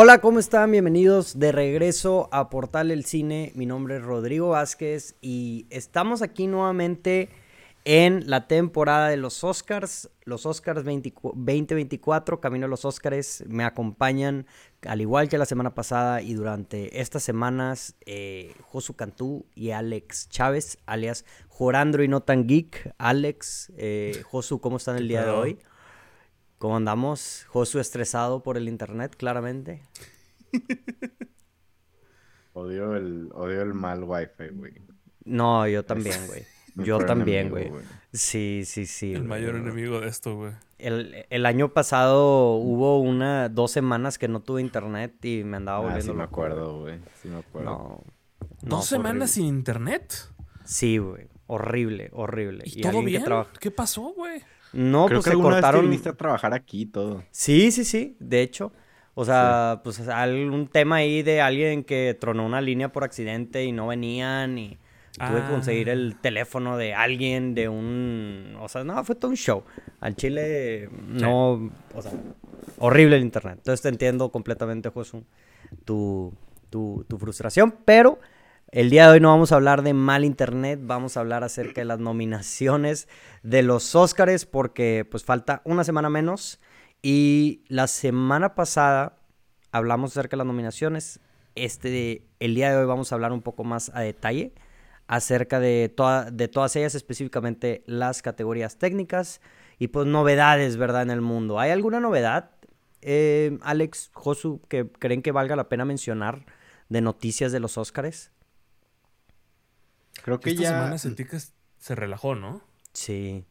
Hola, ¿cómo están? Bienvenidos de regreso a Portal El Cine. Mi nombre es Rodrigo Vázquez y estamos aquí nuevamente en la temporada de los Oscars. Los Oscars 2024, camino a los Oscars, me acompañan al igual que la semana pasada y durante estas semanas eh, Josu Cantú y Alex Chávez, alias Jorandro y no tan geek. Alex, eh, Josu, ¿cómo están el día de hoy? ¿Cómo andamos? Josu estresado por el internet, claramente. odio, el, odio el mal wifi, güey. No, yo también, güey. Yo también, güey. Sí, sí, sí. El mayor enemigo de esto, güey. El, año pasado hubo una, dos semanas que no tuve internet y me andaba volviendo ah, sí me acuerdo, güey. Sí me acuerdo. No. ¿Dos semanas sin internet? Sí, güey. Horrible, horrible. ¿Y, todo bien? ¿Qué pasó, güey? No, Creo pues que se cortaron. Vez viniste a trabajar aquí todo. Sí, sí, sí. De hecho. O sea, pues algún tema ahí de alguien que tronó una línea por accidente y no venían y tuve que conseguir el ah. teléfono de alguien, de un... O sea, no, fue todo un show. Al Chile no... O sea, horrible el internet. Entonces te entiendo completamente, Josu, tu, tu, tu frustración, pero el día de hoy no vamos a hablar de mal internet, vamos a hablar acerca de las nominaciones de los Óscares porque pues falta una semana menos y la semana pasada hablamos acerca de las nominaciones. Este el día de hoy vamos a hablar un poco más a detalle acerca de, de todas ellas, específicamente las categorías técnicas y pues novedades, ¿verdad? En el mundo. ¿Hay alguna novedad, eh, Alex, Josu, que creen que valga la pena mencionar de noticias de los Óscares? Creo que Esta ya. semana sentí que se relajó, ¿no? Sí.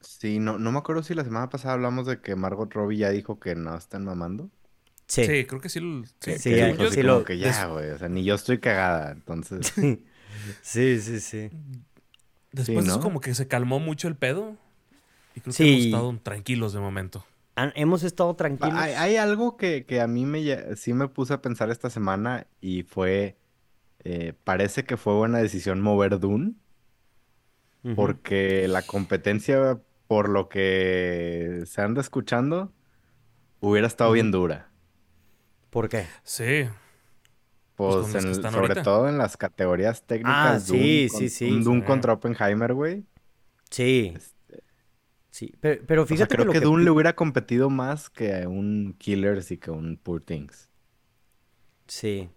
Sí, no, no me acuerdo si la semana pasada hablamos de que Margot Robbie ya dijo que no están mamando. Sí. sí creo que sí. Sí, sí, yo, sí lo... que ya, güey. O sea, ni yo estoy cagada, entonces. sí, sí, sí. Después es como que se calmó mucho el pedo. Y creo que hemos estado tranquilos de momento. hemos estado tranquilos. Hay, algo que, que, a mí me, sí me puse a pensar esta semana y fue eh, parece que fue buena decisión mover Dune. Porque la competencia, por lo que se anda escuchando, hubiera estado bien dura. ¿Por qué? Sí. Pues, pues sobre todo en las categorías técnicas. Ah, sí, sí, sí. Dune contra Oppenheimer, güey. Sí. Este, sí, pero, fíjate creo que, Dune le hubiera competido más que un Killers y que un Poor Things. Sí.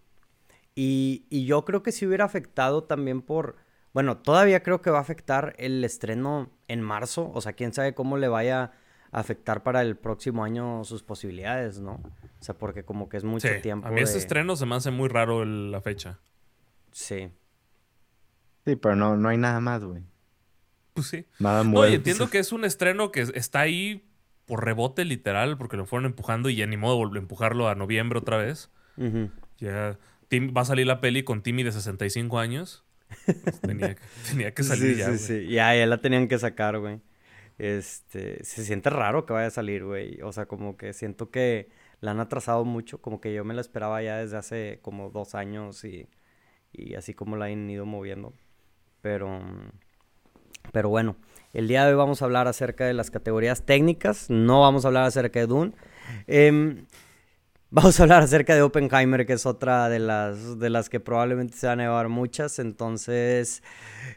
Y, yo creo que sí hubiera afectado también por, bueno, todavía creo que va a afectar el estreno en marzo, o sea, quién sabe cómo le vaya a afectar para el próximo año sus posibilidades, ¿no? O sea, porque como que es mucho tiempo. A mí ese estreno se me hace muy raro la fecha. Sí. Sí, pero no, no hay nada más, güey. Pues sí. Nada muy. No, entiendo que es un estreno que está ahí por rebote literal, porque lo fueron empujando y ya ni modo de empujarlo a noviembre otra vez. Ya va a salir la peli con Timmy de 65 años. tenía, tenía, que salir ya, sí, sí. Ya, ya la tenían que sacar, güey. Este, se siente raro que vaya a salir, güey. O sea, como que siento que la han atrasado mucho, como que yo me la esperaba ya desde hace como dos años y, y así como la han ido moviendo. Pero, pero bueno, el día de hoy vamos a hablar acerca de las categorías técnicas, no vamos a hablar acerca de Dune. Eh, Vamos a hablar acerca de Oppenheimer, que es otra de las, de las que probablemente se van a llevar muchas. Entonces,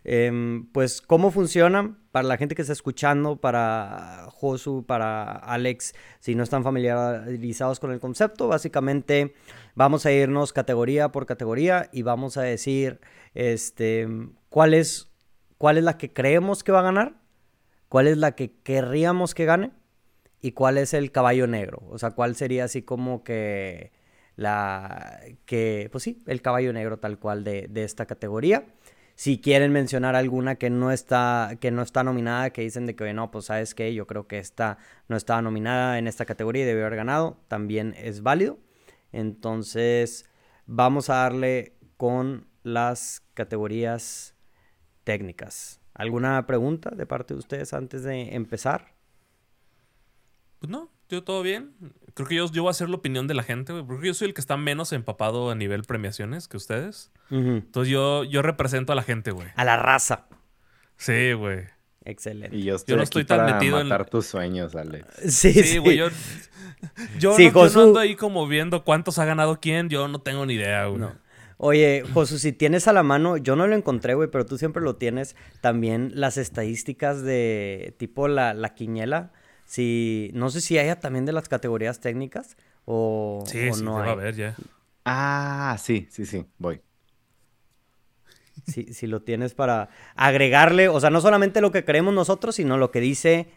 em, pues, ¿cómo funciona? Para la gente que está escuchando, para Josu, para Alex, si no están familiarizados con el concepto, básicamente vamos a irnos categoría por categoría y vamos a decir este, cuál, es, cuál es la que creemos que va a ganar, cuál es la que querríamos que gane y cuál es el caballo negro. O sea, cuál sería así como que la que, pues sí, el caballo negro tal cual de, esta categoría. Si quieren mencionar alguna que no está, que no está nominada, que dicen de que, no, pues sabes que yo creo que esta no estaba nominada en esta categoría y debió haber ganado, también es válido. Entonces, vamos a darle con las categorías técnicas. ¿Alguna pregunta de parte de ustedes antes de empezar? Pues no, yo todo bien. Creo que yo, yo voy a hacer la opinión de la gente, güey. Porque yo soy el que está menos empapado a nivel premiaciones que ustedes. Entonces yo, yo represento a la gente, güey. A la raza. Sí, güey. Excelente. Y yo Yo no estoy, estoy tan para metido en- matar tus sueños, Alex. Sí, Sí, sí. güey, yo... Yo, Sí, no, yo no Josu- ando ahí como viendo cuántos ha ganado quién, yo no tengo ni idea, güey. No. Oye, Josu, si tienes a la mano, yo no lo encontré, güey, pero tú siempre lo tienes, también las estadísticas de tipo la, la quiniela. Si, no sé si haya también de las categorías técnicas o, Sí, o sí, no hay. haber ya. Ah, sí, sí, sí, voy. Si, si lo tienes para agregarle, o sea, no solamente lo que creemos nosotros, sino lo que dice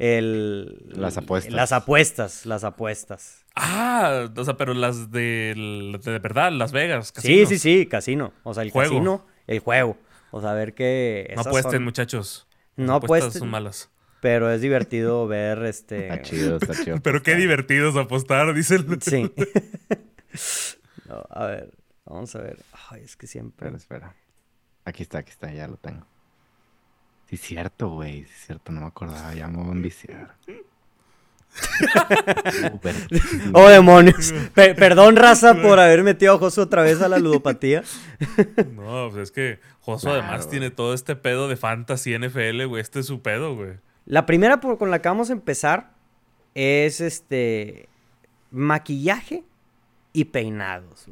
el... Las apuestas. Las apuestas, las apuestas. Ah, o sea, pero las de, de verdad, Las Vegas. Sí, casinos. sí, sí, casino. O sea, el Juego. casino, el juego. O sea, a ver qué... No apuesten, son- muchachos. Las No apuestas apuesten. son malas. Pero es divertido ver este. Está chido, está chido. Pero qué apostar. divertidos apostar, dicen. Sí. No, a ver, vamos a ver. Ay, es que siempre. Espera, espera. Aquí está, aquí está, ya lo tengo. Sí, es cierto, güey. Sí, es cierto, no me acordaba. Ya me voy a enviciar. Oh, demonios. Pe- perdón, raza, por haber metido a Josu otra vez a la ludopatía. No, pues es que Josu Claro. además tiene todo este pedo de fantasy NFL, güey. Este es su pedo, güey. La primera con la que vamos a empezar es este. Maquillaje y peinados.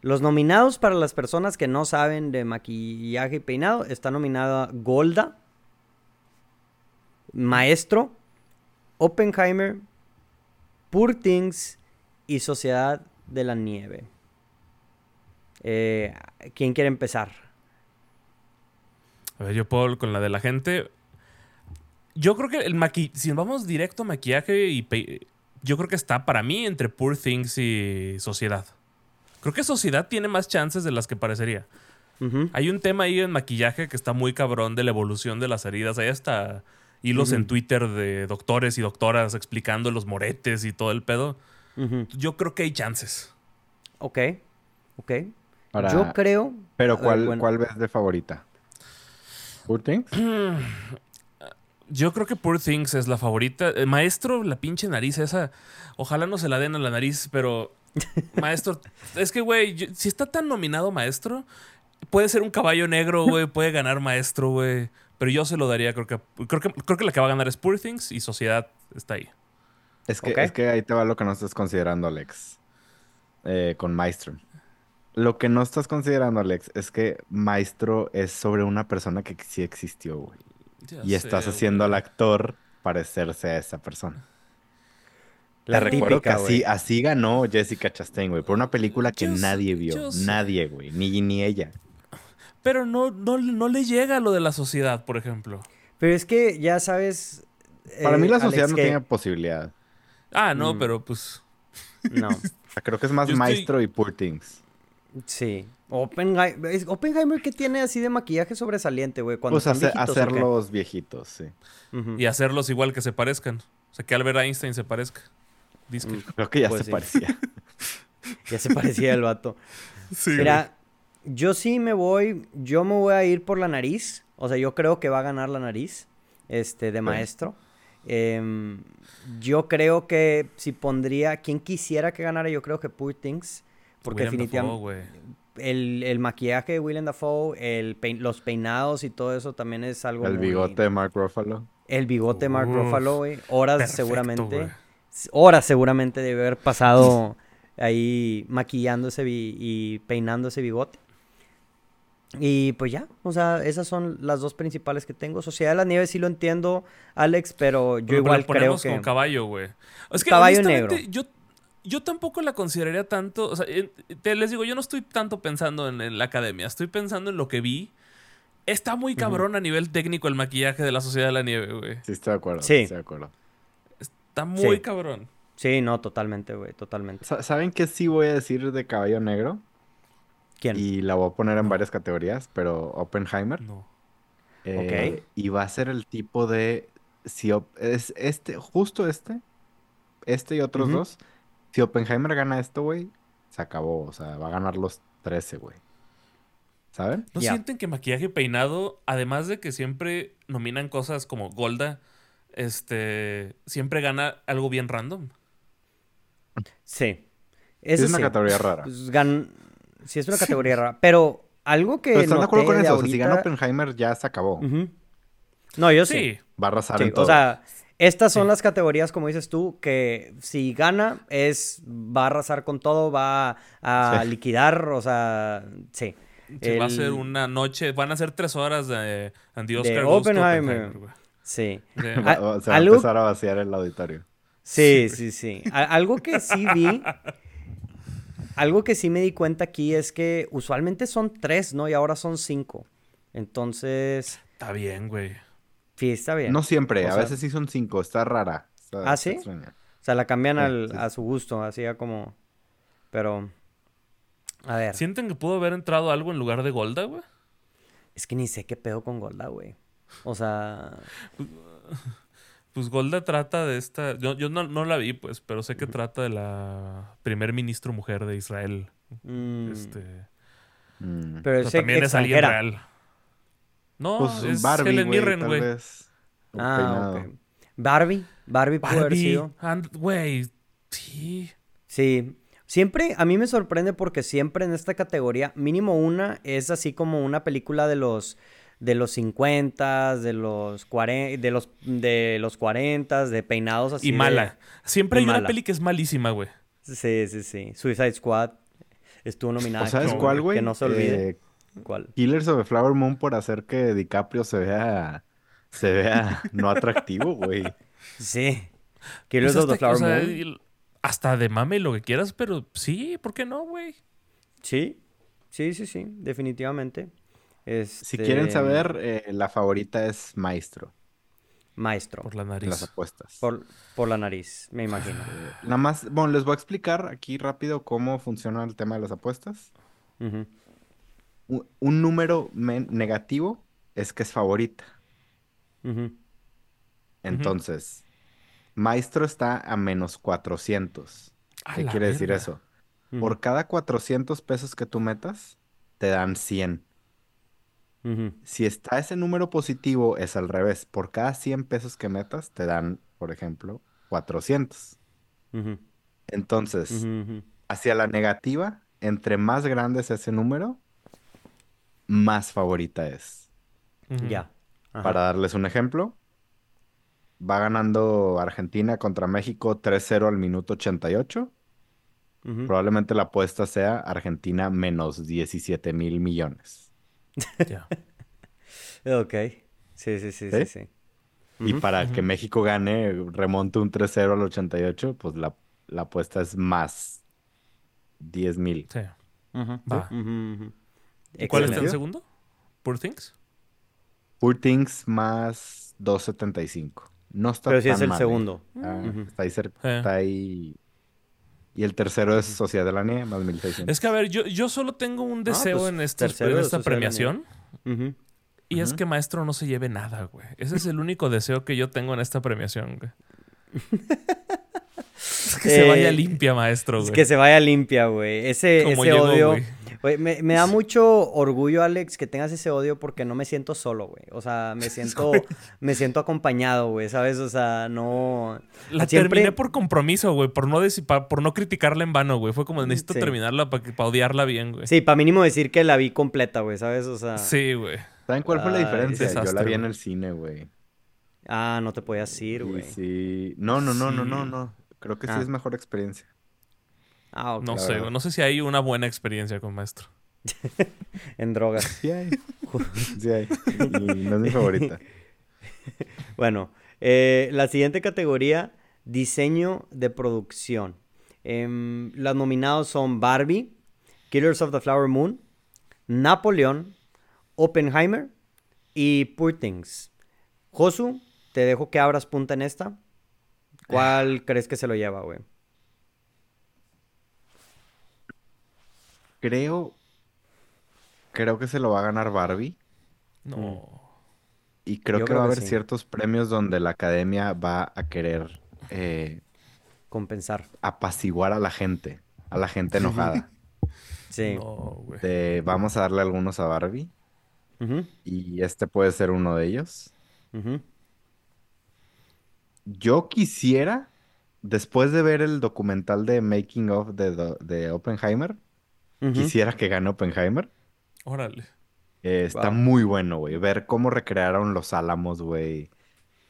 Los nominados para las personas que no saben de maquillaje y peinado está nominada Golda, Maestro, Oppenheimer, Poor y Sociedad de la Nieve. Eh, ¿Quién quiere empezar? A ver, yo puedo con la de la gente. Yo creo que el maquillaje. Si vamos directo a maquillaje y. pe- Yo creo que está para mí entre Poor Things y Sociedad. Creo que Sociedad tiene más chances de las que parecería. Hay un tema ahí en maquillaje que está muy cabrón de la evolución de las heridas. Hay hasta hilos en. Twitter de doctores y doctoras explicando los moretes y todo el pedo. Yo creo que hay chances. Ok, ok. Para- Yo creo. Pero ver, ¿cuál, bueno. ¿cuál ves de favorita? ¿Poor Things? Yo creo que Poor Things es la favorita. Eh, maestro, la pinche nariz esa. Ojalá no se la den a la nariz, pero. Maestro, es que, güey, si está tan nominado Maestro, puede ser un caballo negro, güey, puede ganar Maestro, güey. Pero yo se lo daría, creo que, creo que. Creo que la que va a ganar es Poor Things y Sociedad está ahí. Es que, es que ahí te va lo que no estás considerando, Alex. Eh, con Maestro. Lo que no estás considerando, Alex, es que Maestro es sobre una persona que sí existió, güey. Ya Y estás sé, haciendo al actor parecerse a esa persona. La Te recuerdo que así, así ganó Jessica Chastain, güey, por una película que Yo sé- nadie vio. sé. Nadie, güey. Ni, ni ella. Pero no, no, no le llega lo de la sociedad, por ejemplo. Pero es que ya sabes. Para eh, mí la Alex, sociedad no que- tiene posibilidad. Ah, no, Mm. pero pues. No, creo que es más Yo estoy- Maestro y Poor Things. sí. Oppenheimer, es- Oppenheimer, ¿qué tiene así de maquillaje sobresaliente, güey? Cuando Pues están hace- viejitos, hacerlos viejitos, sí. Y hacerlos igual que se parezcan. O sea, que Albert Einstein se parezca. Dice que- Mm, Creo que ya Pues se sí. parecía. Ya se parecía el vato. Sí, Mira, yo sí me voy, yo me voy a ir por la nariz. O sea, yo creo que va a ganar la nariz, este, de maestro. Em, yo creo que si pondría, quien quisiera que ganara, yo creo que Poor Things. Porque definitivamente. El, el maquillaje de Willem Dafoe, el pein- los peinados y todo eso también es algo El muy- bigote de Mark Ruffalo. El bigote de Mark Uf, Ruffalo, güey. Horas Perfecto, seguramente. Horas seguramente de haber pasado ahí maquillándose y peinando ese bigote. Y pues ya, o sea, esas son las dos principales que tengo. Sociedad de la Nieve sí lo entiendo, Alex, pero yo Pero igual la creo ponemos que... con caballo, güey. Es que Caballo negro. Yo, yo tampoco la consideraría tanto. O sea, en- te les digo, yo no estoy tanto pensando en, en la academia. Estoy pensando en lo que vi. Está muy cabrón a nivel técnico el maquillaje de la Sociedad de la Nieve, güey. Sí, estoy de acuerdo. Sí. Estoy de acuerdo. Está muy Sí. cabrón. Sí, no, totalmente, güey, totalmente. Sa- ¿Saben qué sí voy a decir de Caballo Negro? ¿Quién? Y la voy a poner en No. varias categorías, pero Oppenheimer. No. eh, Y va a ser el tipo de... Si Op- es este, justo este, este y otros dos. Si Oppenheimer gana esto, güey, se acabó. O sea, va a ganar los 13, güey. ¿Saben? ¿No sienten que maquillaje y peinado, además de que siempre nominan cosas como Golda, este, siempre gana algo bien random? Sí. Es Eso una sí. categoría rara. Pues, gan- Sí, es una categoría rara. Pero algo que Pero están de acuerdo con eso. Si gana Oppenheimer, ya se acabó. No, yo sí. Sí. Va a arrasar Sí, en todo. o sea, estas son Sí. las categorías, como dices tú, que si gana es va a arrasar con todo, va a Sí. liquidar, o sea, sí. Sí, Va a ser una noche, van a ser tres horas de Andy De Oscar Oppenheimer. güey. Sí. Va- se va a empezar a vaciar el auditorio. Sí, sí, sí. A- algo que sí vi, algo que sí me di cuenta aquí es que usualmente son tres, ¿no? Y ahora son cinco. Entonces, Está bien, güey. Sí, está bien. No siempre, O a sea- veces sí son cinco, está rara. está- ¿Ah, sí? extraña. O sea, la cambian Sí, al- sí, a su gusto, así ya como... Pero... A ver, ¿Sienten que pudo haber entrado algo en lugar de Golda, güey? es que ni sé qué pedo con Golda, güey. O sea... Pues Golda trata de esta. Yo, yo no, no la vi, pues, pero sé que trata de la primer ministro mujer de Israel. mm, Este. Mm. pero pero es también es alguien real. No, Pues es Barbie, Helen güey, Mirren, Ah, peinado. ok. Barbie, Barbie pudo haber Barbie. sido. Güey, sí. Sí. Siempre, a mí me sorprende porque siempre en esta categoría, mínimo una, es así como una película de los de los 50, de los 40, de los de los 40, de peinados así Y de- mala. Siempre y hay una peli que es malísima, güey. Sí, sí, sí. Suicide Squad estuvo nominada. ¿O sabes cuál, güey? Que no se olvide. Eh, ¿Cuál? Killers of the Flower Moon por hacer que DiCaprio se vea, se vea no atractivo, güey. Sí. Killers Pues of the hasta, Flower o sea, Moon. hasta de mame y lo que quieras, pero sí, ¿por qué no, güey? Sí. Sí, sí, sí, definitivamente. Si quieren Este, saber, eh, la favorita es Maestro Maestro. Por la en las nariz. apuestas. Por, por la nariz, me imagino. Nada más, bueno, les voy a explicar aquí rápido cómo funciona el tema de las apuestas. Ujú. Un, un número negativo es que es favorita. Entonces, Maestro está a menos 400. A ¿Qué quiere decir eso? Por cada 400 pesos que tú metas, te dan 100. Ujú. Si está ese número positivo, es al revés. Por cada 100 pesos que metas, te dan, por ejemplo, 400. Ujú. Entonces, hacia la negativa, entre más grande es ese número, más favorita es. Ya. Ajá. Para darles un ejemplo, va ganando Argentina contra México 3-0 al minuto 88. Ujú. Probablemente la apuesta sea Argentina menos 17 mil millones. Ya. Ok. Sí, sí, sí, sí, ¿Sí? sí. Y Ujú. para que. México gane, remonte un 3-0 al 88, pues la, la apuesta es más 10 mil. Sí. Ujú. Va. ¿Y cuál está en segundo? ¿Poor Things? Poor Things más 2.75. No está Pero sí es el mal, ¿eh? segundo. Ah, Ujú. Está ahí cerca, Eh. está ahí. Y el tercero es Sociedad de la Nieve, más 1600. Es que, a ver, yo, yo solo tengo un deseo pues, en, estos- esta premiación. Y es que Maestro no se lleve nada, güey. Ese es el único deseo que yo tengo en esta premiación, güey. Es que se Eh, vaya limpia, Maestro, Es güey. que se vaya limpia, güey. Ese, Como ese llegó, odio. güey. Güey, me, me da mucho orgullo, Alex, que tengas ese odio porque no me siento solo, güey. O sea, me siento, me siento acompañado, güey, ¿sabes? O sea, no. La siempre- terminé por compromiso, güey. Por no, pa- por no criticarla en vano, güey. Fue como necesito Sí. terminarla para odiarla bien, güey. Sí, para mínimo decir que la vi completa, güey, ¿sabes? O sea. Sí, güey. ¿Saben cuál fue la Ay, diferencia? Yo la vi en el cine, güey. Ah, no te podías ir, güey. sí. No, no, no, no, no, no. Creo que sí Ah. es mejor experiencia. Ah. No sé, verdad. No sé si hay una buena experiencia con Maestro. En drogas. Sí hay. Sí hay. Y no es mi favorita. Bueno, eh, la siguiente categoría, diseño de producción. Em, las nominados son Barbie, Killers of the Flower Moon, Napoleón, Oppenheimer y Poor Things. Josu, te dejo que abras punta en esta. ¿Cuál crees que se lo lleva, güey? Creo. Creo que se lo va a ganar Barbie. No. Y creo Yo que creo va a haber sí. ciertos premios donde la academia va a querer eh, Compensar. apaciguar a la gente, a la gente enojada. Sí. No, güey. De, vamos a darle algunos a Barbie y este puede ser uno de ellos. Yo quisiera, después de ver el documental de Making of de, de Oppenheimer, Ujú. quisiera que gane Oppenheimer, Órale. Eh, está Wow. muy bueno, güey. Ver cómo recrearon los álamos, güey.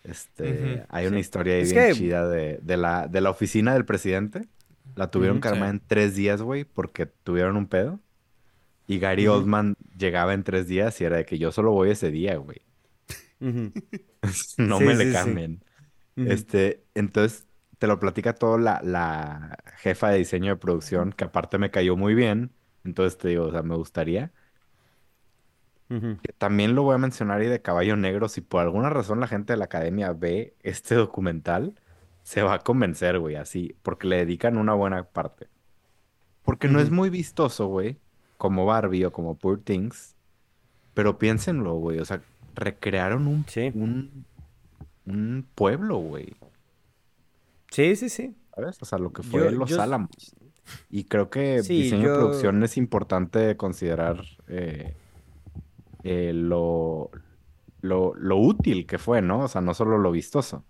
Este, hay una sí. historia ahí Es bien que- chida de, de la, de la oficina del presidente. La tuvieron Ujú, que armar sí. en tres días, güey, porque tuvieron un pedo. Y Gary. Oldman llegaba en tres días y era de que yo solo voy ese día, güey. No Sí, me sí, le sí. cambien. Este, entonces te lo platica todo la, la jefa de diseño de producción, que aparte me cayó muy bien. Entonces te digo, o sea, me gustaría. Que También lo voy a mencionar y de Caballo Negro, si por alguna razón la gente de la academia ve este documental, se va a convencer, güey, así, porque le dedican una buena parte. Porque no es muy vistoso, güey, como Barbie o como Poor Things, pero piénsenlo, güey, o sea, recrearon un, Sí. un, un pueblo, güey, Sí, sí, sí. ¿sabes? O sea, lo que fue Yo- Los yo- Álamos. Y creo que Sí, diseño yo- de producción es importante considerar eh, eh, lo, lo, lo útil que fue, ¿no? O sea, no solo lo vistoso.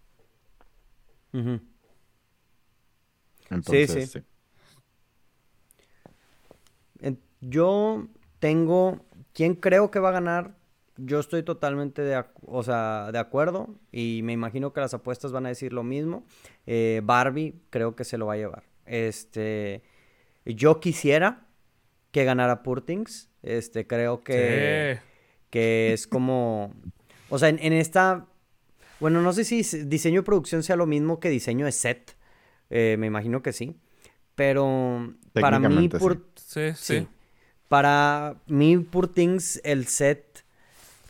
Entonces, sí. sí. Yo tengo. ¿Quién creo que va a ganar? Yo estoy totalmente de, o sea, de acuerdo y me imagino que las apuestas van a decir lo mismo. Eh, Barbie creo que se lo va a llevar. Este, yo quisiera que ganara Poor Things. Este, creo que, Sí. que es como, o sea, en, en esta, bueno, no sé si diseño y producción sea lo mismo que diseño de set. Eh, me imagino que sí. Pero para mí, sí. Poor- Sí, sí. Sí. Para mí, Poor Things, el set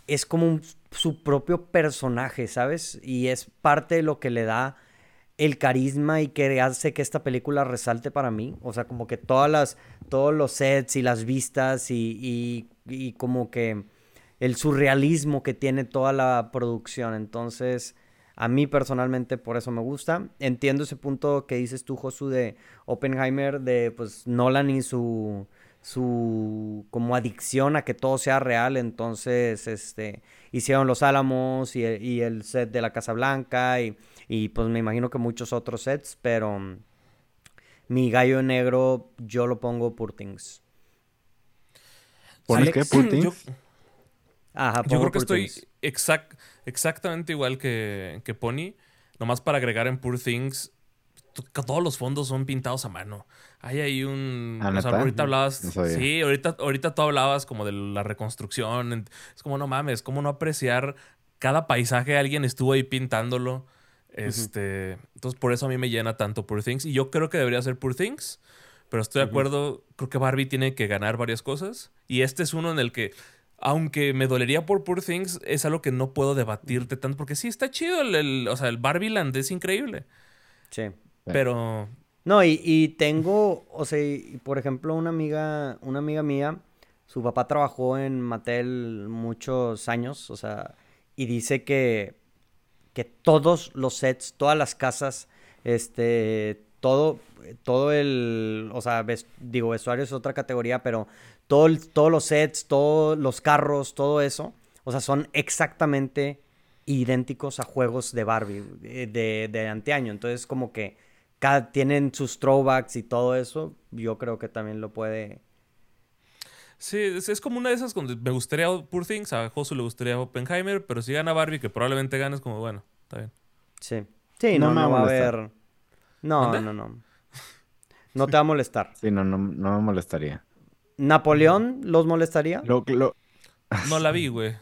es como su propio personaje, ¿sabes? Y es parte de lo que le da el carisma y que hace que esta película resalte para mí. O sea, como que todas las, todos los sets y las vistas y, y- y como que el surrealismo que tiene toda la producción. Entonces, a mí personalmente por eso me gusta. Entiendo ese punto que dices tú, Josu, de Oppenheimer, de pues Nolan y su su como adicción a que todo sea real, entonces este hicieron Los Álamos y, y el set de la Casa Blanca y, y, pues me imagino que muchos otros sets, pero mm, mi gallo negro yo lo pongo por Things. ¿Pones qué? ¿Poor yo- Things? Ajá, Yo pongo creo que estoy exact, exactamente igual que, que Pony. Nomás para agregar en Poor Things, todos los fondos son pintados a mano. Hay ahí un... ¿Ah, o sea, ahorita hablabas... No sí, ahorita, ahorita tú hablabas como de la reconstrucción. Es como, no mames, ¿cómo no apreciar cada paisaje? Alguien estuvo ahí pintándolo. Este, Entonces, por eso a mí me llena tanto Poor Things. Y yo creo que debería ser Poor Things. Pero estoy de acuerdo, creo que Barbie tiene que ganar varias cosas. Y este es uno en el que, aunque me dolería por Poor Things, es algo que no puedo debatirte tanto. Porque sí, está chido. El, el- o sea, el Barbie Land es increíble. Sí. Pero No, y, y tengo, o sea, y, por ejemplo, una amiga, una amiga mía, su papá trabajó en Mattel muchos años, o sea, y dice que, que todos los sets, todas las casas, este, todo, todo el, o sea, ves- digo, vestuario es otra categoría, pero todo el- todos los sets, todos los carros, todo eso, o sea, son exactamente idénticos a juegos de Barbie eh, de, de anteaño. Entonces, como que cada, tienen sus throwbacks y todo eso, yo creo que también lo puede. sí, es, es como una de esas donde me gustaría Poor Things, a Josu le gustaría Oppenheimer, pero si gana Barbie, que probablemente gane, es como, bueno, está bien. Sí. Sí, No no, me no va a haber. No, no, no. No te va a molestar. Sí, no, no, no me molestaría. ¿Napoleón los molestaría? Lo, lo- No la vi, güey.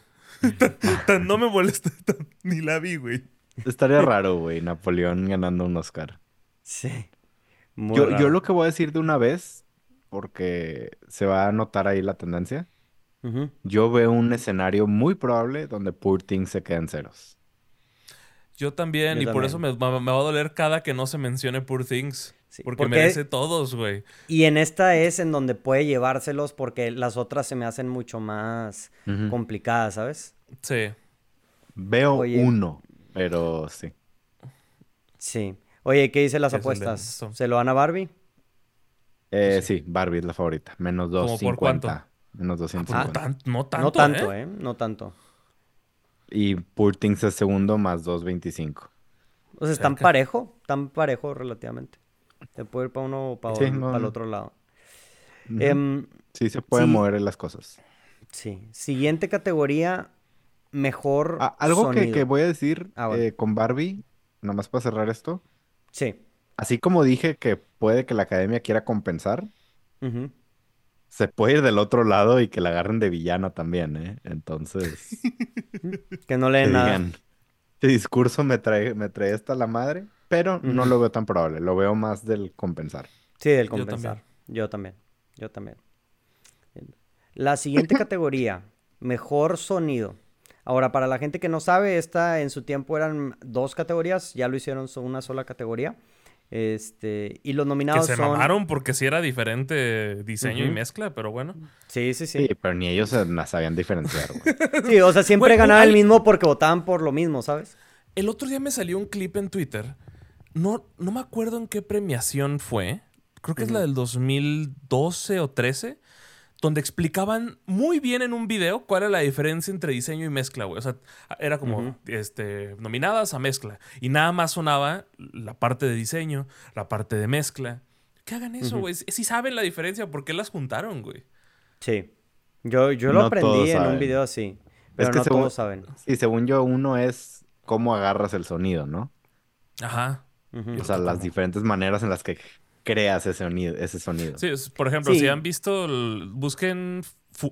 Tan- tan no me molesta, tan- ni la vi, güey. estaría raro, güey, Napoleón ganando un Oscar. Sí. Muy Yo, yo lo que voy a decir de una vez, porque se va a notar ahí la tendencia, Ujú. yo veo un escenario muy probable donde Poor Things se queden ceros. Yo también, Yo y por eso me, me- me va a doler cada que no se mencione Poor Things. Sí, Porque, porque- merece todos, güey. Y en esta es en donde puede llevárselos porque las otras se me hacen mucho más Ujú. complicadas, ¿sabes? Sí. Veo Oye. uno, pero sí. Sí. Oye, ¿qué dicen las Es apuestas? ¿Se lo dan a Barbie? Eh, sí, Barbie es la favorita. Menos ¿Cómo por 250. cuánto? Menos Pues 250. no, tan- no tanto, no tanto, ¿eh? ¿eh? No tanto. Y Poor Things es segundo más 225. O sea, están Cerca. parejo, tan parejo relativamente. Te puede ir para uno o para Sí, el, no, para el no. otro lado. Em, sí, se pueden sí. mover las cosas. Sí. Siguiente categoría, mejor Ah, algo que, que voy a decir Ah, bueno. eh, con Barbie, nomás para cerrar esto. Sí. Así como dije que puede que la academia quiera compensar, se puede ir del otro lado y que la agarren de villana también, ¿eh? Entonces, Que no leen nada. digan, este discurso me trae, me trae esta la madre, pero no lo veo tan probable, lo veo más del compensar. Sí, del Yo compensar. Yo también. Yo también. La siguiente categoría, mejor sonido. Ahora, para la gente que no sabe, esta en su tiempo eran dos categorías, ya lo hicieron una sola categoría. Este, y los Que nominados se son... mamaron porque si era diferente diseño y mezcla, pero bueno. Sí, sí, Sí, sí. pero ni ellos se la sabían diferenciar, güey. Sí, o sea, siempre ganaba el mismo porque votaban por lo mismo, ¿sabes? El otro día me salió un clip en Twitter. No, no me acuerdo en qué premiación fue. Creo que es la del 2012 o 13. Donde explicaban muy bien en un video cuál era la diferencia entre diseño y mezcla, güey. O sea, era como este, nominadas a mezcla. Y nada más sonaba la parte de diseño, la parte de mezcla. Que hagan eso, güey. Si saben la diferencia, ¿por qué las juntaron, güey? Sí. Yo, yo lo No aprendí en un video así, pero que no según- todos saben. Sí, según yo, uno es cómo agarras el sonido, ¿no? Ajá. O sea, las diferentes maneras en las que creas ese sonido. Ese sonido. Sí, es- por ejemplo, Sí. si han visto, el- busquen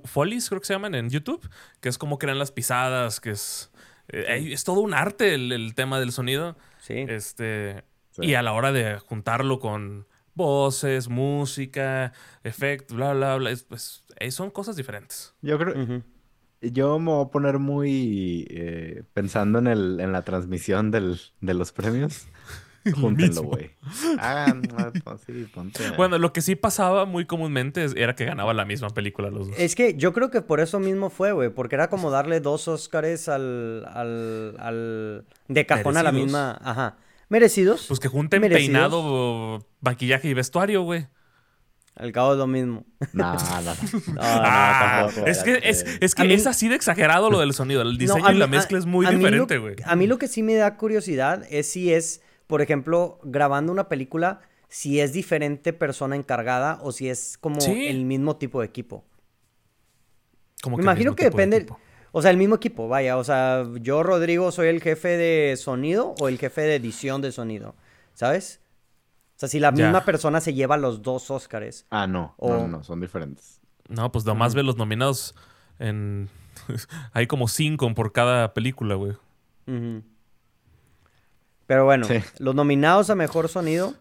Follies, creo que se llaman en YouTube, que es como crean las pisadas, que es... eh, es todo un arte el, el tema del sonido. Sí. Este, Sí. Y a la hora de juntarlo con voces, música, efectos, bla, bla, bla, es- pues eh, son cosas diferentes. Yo creo, yo me voy a poner muy eh, pensando en el, en la transmisión del, de los premios. Júntenlo, güey. Hagan, ah, pues sí, ponte. Bueno, lo que sí pasaba muy comúnmente era que ganaba la misma película los dos. Es que yo creo que por eso mismo fue, güey, porque era como darle dos Óscares al, al, al, de cajón a la misma, ajá, merecidos, Pues que junten merecidos. peinado, maquillaje y vestuario, güey. al cabo es lo mismo. No, no, no. No, no, Ah, tampoco. es que, es, es, que mí- es así de exagerado lo del sonido. El No, diseño y la a- mezcla es muy diferente, güey. A mí lo que sí me da curiosidad es si es, por ejemplo, grabando una película, si es diferente persona encargada o si es como Sí. el mismo tipo de equipo. Como Me el imagino que de depende, o sea, el mismo equipo, vaya, o sea, yo Rodrigo soy el jefe de sonido o el jefe de edición de sonido, ¿sabes? O sea, si la Ya. misma persona se lleva los dos Óscares. Ah, no. O- No, no, son diferentes. No, pues nomás ve los nominados en... Hay como cinco por cada película, güey. Ujú. Pero bueno, Sí. los nominados a mejor sonido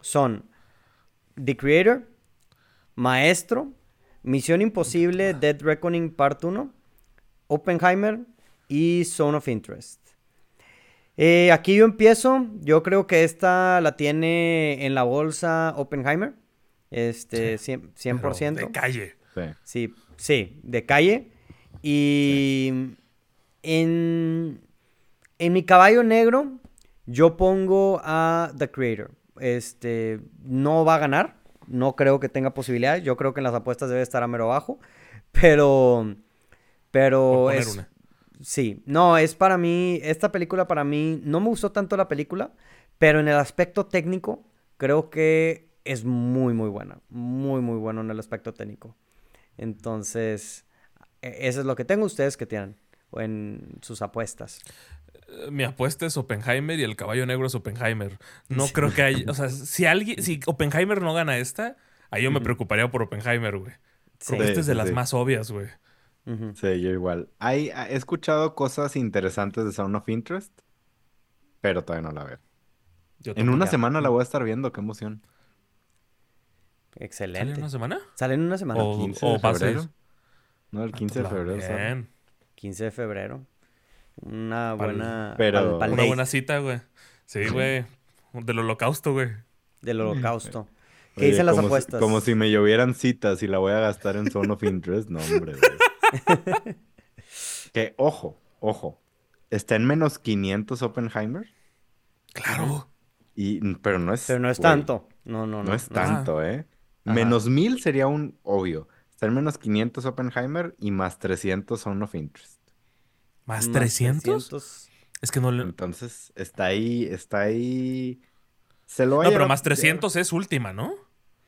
son The Creator, Maestro, Misión Imposible, Dead Reckoning Part 1, Oppenheimer y Zone of Interest. Eh, aquí yo empiezo. Yo creo que esta la tiene en la bolsa Oppenheimer. Este, cien- 100%. Pero De calle. Sí. Sí, sí, de calle. Y en, en mi caballo negro, yo pongo a The Creator. Este, no va a ganar. No creo que tenga posibilidades. Yo creo que en las apuestas debe estar a mero abajo. Pero, pero es, una. Sí, no, es para mí, esta película para mí, no me gustó tanto la película, pero en el aspecto técnico, creo que es muy, muy buena. Muy, muy bueno en el aspecto técnico. Entonces, e- eso es lo que tengo ustedes que tienen o en sus apuestas. Eh, Mi apuesta es Oppenheimer y el caballo negro es Oppenheimer. No creo que haya... O sea, si alguien... Si Oppenheimer no gana esta, ahí yo me preocuparía por Oppenheimer, güey. Sí. Esta es de sí, las sí. más obvias, güey. Sí, yo igual. Hay, he escuchado cosas interesantes de Sound of Interest, pero todavía no la veo. Yo En una semana la voy a estar viendo, qué emoción. ¿Sale Excelente. en una semana? Sale en una semana. O- 15 o de febrero. No, el 15 de Pues, febrero. sale. Bien. 15 de febrero. Una buena... pero- pal- pal Una buena cita, güey. Sí, güey. Del holocausto, güey. del holocausto. ¿Qué Oye, dicen las si- apuestas? como si me llovieran citas y la voy a gastar en Zone of Interest. No, hombre. güey. que, ojo, ojo. Está en menos 500 Oppenheimer. Claro. Y, pero no es. Pero no es güey, tanto. No, no, no. No es tanto, ¿eh? Ajá. Menos 1000 sería un obvio. Está en menos 500 Oppenheimer y más 300 Zone of Interest. ¿Más Más 300? 300. Es que no le... Entonces, está ahí, está ahí. Se lo No, pero más 300 es última, ¿no?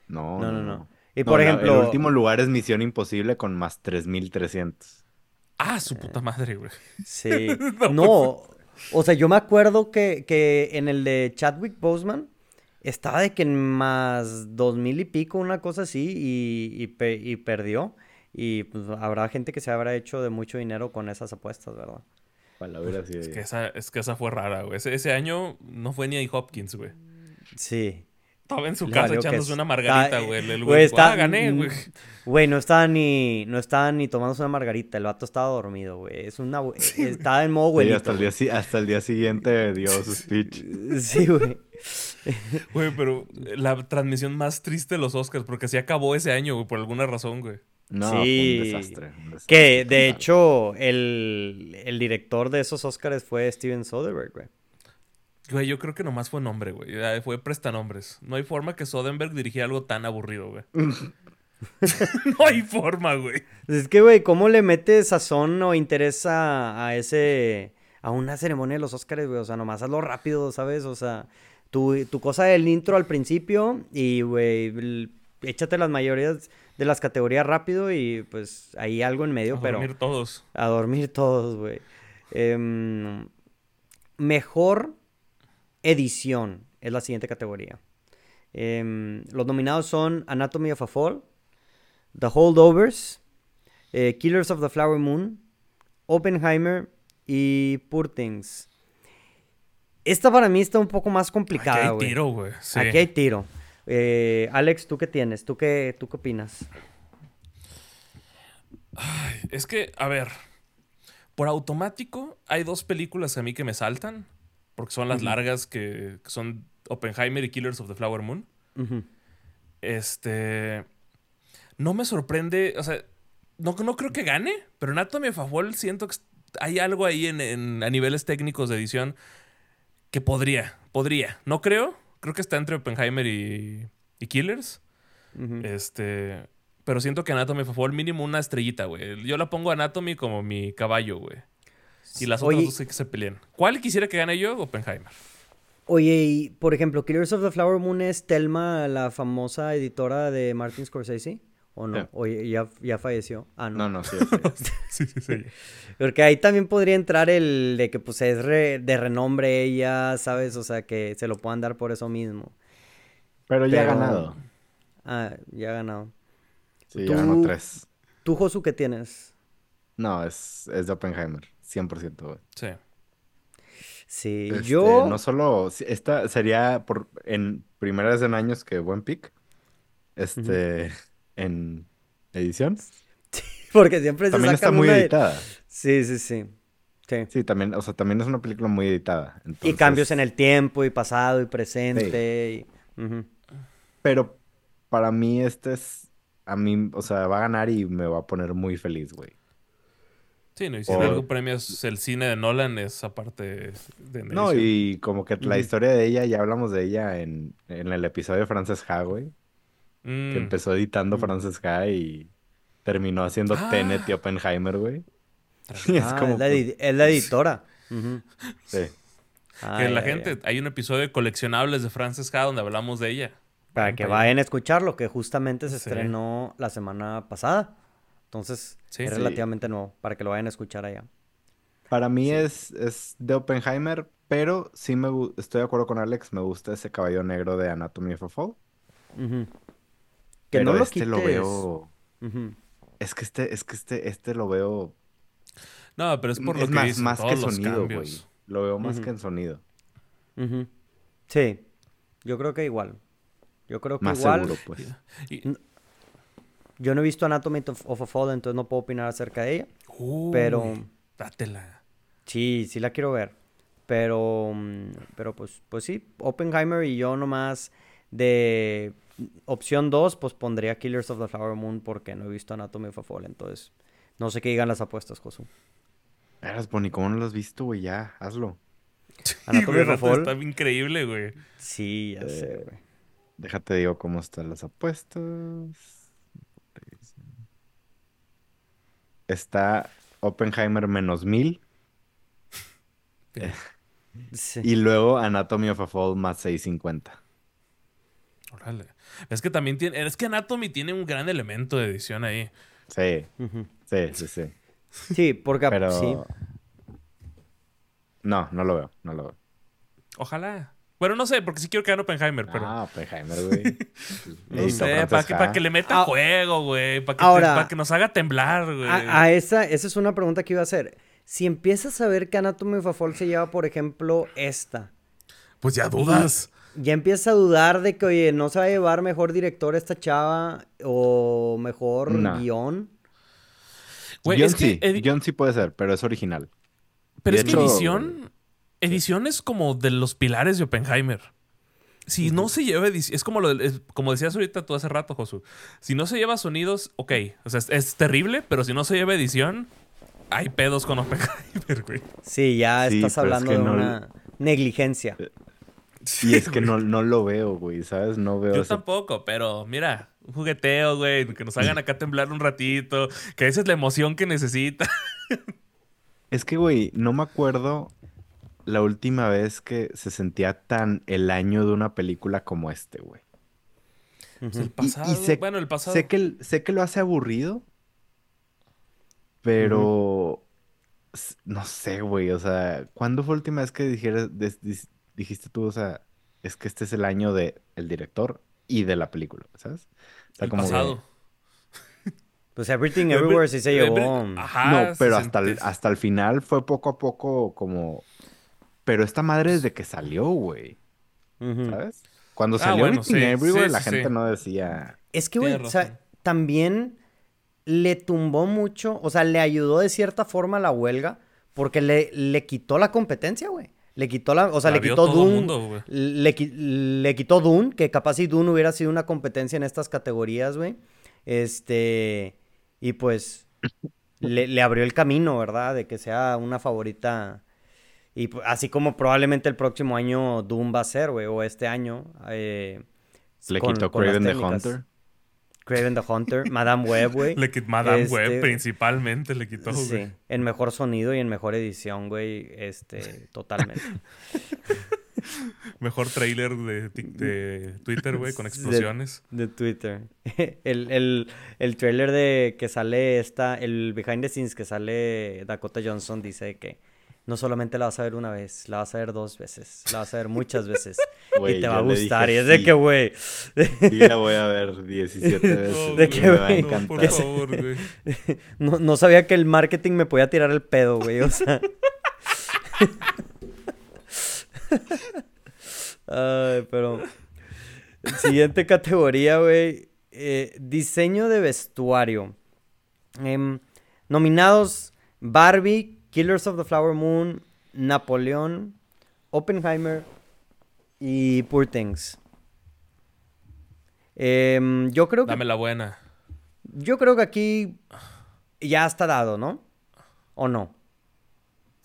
No, No, no, no. Y por No, la- ejemplo, El último lugar es Misión Imposible con más 3300. Ah, su puta madre, güey. sí. No, No, o sea, yo me acuerdo que, que en el de Chadwick Boseman estaba de que en más dos mil y pico, una cosa así, y, y, pe- y perdió. Y pues habrá gente que se habrá hecho de mucho dinero con esas apuestas, ¿verdad? Para ver así Es que esa, es que esa fue rara, güey. Ese, ese año no fue ni a Hopkins, güey. Sí. Estaba en su Le casa echándose una margarita, Está- güey. El el güey, güey, está- ah, gané, güey. Güey, no estaba ni, no estaba ni tomándose una margarita, el vato estaba dormido, güey. Es una, estaba en modo abuelito. hasta, el día, si- hasta el día siguiente dio su speech. güey. Sí, güey. Güey, pero la transmisión más triste de los Oscars, porque así acabó ese año, güey, por alguna razón, güey. No, Sí. fue un desastre. un desastre Que de hecho, el, el director de esos Oscars fue Steven Soderbergh, güey. Güey, yo creo que nomás fue nombre, güey. Fue prestanombres. No hay forma que Soderbergh dirigiera algo tan aburrido, güey. no hay forma, güey. Es que, güey, ¿cómo le mete sazón o interés a, a ese. a una ceremonia de los Oscars, güey? O sea, nomás hazlo rápido, ¿sabes? O sea, tu, tu cosa del intro al principio y, güey, échate las mayorías de las categorías rápido y pues ahí algo en medio, A pero. dormir todos. A dormir todos, güey. Em, mejor edición es la siguiente categoría. Em, los nominados son Anatomy of a Fall, The Holdovers, eh, Killers of the Flower Moon, Oppenheimer y Poor Things. Esta para mí está un poco más Aquí complicada, hay güey. tiro, güey. Sí. Aquí hay tiro. Eh, Alex, ¿tú qué tienes? ¿Tú qué, ¿Tú qué opinas? Es que, a ver, por automático hay dos películas a mí que me saltan, porque son las largas que, que son Oppenheimer y Killers of the Flower Moon. Este, no me sorprende, o sea, no, no creo que gane, pero Anatomy of a Fall siento que hay algo ahí en, en- a niveles técnicos de edición que podría, podría. No creo, creo que está entre Oppenheimer y, y Killers. Este. Pero siento que Anatomy of a Fall, mínimo una estrellita, güey. Yo la pongo Anatomy como mi caballo, güey. Y las otras Oye- dos sí que se peleen. ¿Cuál quisiera que gane yo? Oppenheimer. Oye, y por ejemplo, Killers of the Flower Moon es Telma, la famosa editora de Martin Scorsese, ¿o no? Oye, ya, ya falleció. Ah, no. No, no, sí. sí. Sí, sí, sí. Porque ahí también podría entrar el de que pues es re- de renombre ella, ¿sabes? O sea, que se lo puedan dar por eso mismo. Pero ya ha ganado. Ah, ya ha ganado. Sí, Tú- ya ganó tres. ¿Tú, Josu, qué tienes? No, es, es de Oppenheimer. 100%, güey. Sí. Sí, Este, yo... No solo... Esta sería por, en primera vez en años que buen pick. Este... En edición. Porque siempre se También está muy una editada. Sí, sí, sí. Sí. Sí, también, o sea, también es una película muy editada. Y cambios en el tiempo y pasado y presente. y-. Pero para mí este es... A mí, o sea, va a ganar y me va a poner muy feliz, güey. Sí, no, y si Por- algo premias el cine de Nolan es aparte de No, y como que la historia de ella, ya hablamos de ella en, en el episodio de Frances Ha, güey. Mm. Que empezó editando Mm. Frances Ha y terminó haciendo Ah. Tenet y Oppenheimer, güey. Y es Ah, como... es, la, edi- es la editora. Sí. Ah, que la gente, ya. hay un episodio de coleccionables de Frances Ha donde hablamos de ella. Para que Vayan. a escucharlo, que justamente se Sí. estrenó la semana pasada. Entonces, Sí. es Sí. relativamente nuevo, para que lo vayan a escuchar allá. Para mí es, es de Oppenheimer, pero sí me estoy de acuerdo con Alex, me gusta ese caballo negro de Anatomy of a Fall. Ujú. Que Pero no lo este lo veo... Es que este, es que este, este lo veo... No, pero es por lo es que más, dicen, más que todos los sonido, güey. Lo veo más que en sonido. Sí, yo creo que igual. Yo creo que Más igual. seguro, pues. Y- Yo no he visto Anatomy of, a Fall, entonces no puedo opinar acerca de ella. Uy, Pero- Dátela. Sí, sí la quiero ver. Pero, mm, pero pues, pues sí, Oppenheimer y yo nomás de opción 2, pues pondría Killers of the Flower Moon porque no he visto Anatomy of a Fall. Entonces, no sé qué digan las apuestas, Josu. Eras Bonnie, ¿cómo no lo has visto, güey? Ya, hazlo. Anatomy of a Fall. Está increíble, güey. Sí, ya sé, Eh, güey. Déjate digo cómo están las apuestas. Está Oppenheimer menos mil Sí. y luego Anatomy of a Fall más 650. Órale. Es que también tiene. Es que Anatomy tiene un gran elemento de edición ahí. Sí. Sí, sí, sí. Sí, porque Pero. sí. No, no lo veo, no lo veo. Ojalá. Bueno, no sé, porque sí quiero que gane Oppenheimer, pero. Ah, Oppenheimer, güey. no sé, para que, pa que le meta Ah, juego, güey. Para que, ahora- pa' que nos haga temblar, güey. A, a esa, esa es una pregunta que iba a hacer. Si empiezas a ver que Anatomy of a Fall se lleva, por ejemplo, esta, Pues ya dudas. Ya empiezas a dudar de que, oye, no se va a llevar mejor director esta chava o mejor No. guion. Güey, John es que sí, edi- John sí puede ser, pero es original. Pero de es que hecho, edición. Edición es como de los pilares de Oppenheimer. Si no se lleva edición. Es como lo es- como decías ahorita tú hace rato, Josu. Si no se lleva sonidos, ok. O sea, es, es terrible, pero si no se lleva edición, hay pedos con Oppenheimer, güey. Sí, ya Sí, estás es hablando que de no- una negligencia. Y es que no, no lo veo, güey, ¿sabes? No veo Yo ese- tampoco, pero mira, un jugueteo, güey, que nos hagan acá temblar un ratito, que esa es la emoción que necesita. Es que, güey, no me acuerdo la última vez que se sentía tan el año de una película como este, güey. Pues el Y- pasado, y sé- bueno, el pasado. Sé que, sé que lo hace aburrido, pero no sé, güey, o sea, ¿cuándo fue la última vez que dijeras, dijiste tú, o sea, es que este es el año de el director y de la película, ¿sabes? O sea, el como que- pasado. Pues Everything Everywhere sí se llevó. Ajá, no, pero hasta el, hasta el final fue poco a poco como... Pero esta madre desde que salió, güey. ¿sabes? Cuando Ah, salió bueno, Everything sí, Everywhere, sí, la sí, gente sí. no decía... Es que, güey, o sea, también le tumbó mucho, o sea, le ayudó de cierta forma a la huelga, porque le, le quitó la competencia, güey. Le quitó la, o sea, La le quitó Dune, mundo, le, le quitó Dune, que capaz si Dune hubiera sido una competencia en estas categorías, güey. Este, y pues le, le abrió el camino, ¿verdad? De que sea una favorita. Y pu- así como probablemente el próximo año Doom va a ser, güey, o este año. eh, Le con- quitó con Craven the. Hunter. Craven the Hunter, Madame Web, güey. Le quitó Madame Este- Web, principalmente le quitó, güey. Sí, en mejor sonido y en mejor edición, güey, este, totalmente. Mejor trailer de, de Twitter, güey, con De- explosiones. De Twitter. El, el, el trailer de que sale esta, el behind the scenes que sale Dakota Johnson dice que no solamente la vas a ver una vez, la vas a ver dos veces, la vas a ver muchas veces y te va a gustar. dije Y es de sí. que, güey, Sí, la voy a ver 17 veces. ¿De me va a güey? No, por favor, güey. no, no sabía que el marketing me podía tirar el pedo, güey, o sea. Ay, pero. Siguiente categoría, güey. eh, diseño de vestuario. Em, nominados: Barbie, Killers of the Flower Moon, Napoleón, Oppenheimer y Poor Things. Em, yo creo que Dame la buena. yo creo que aquí ya está dado, ¿no? ¿O no?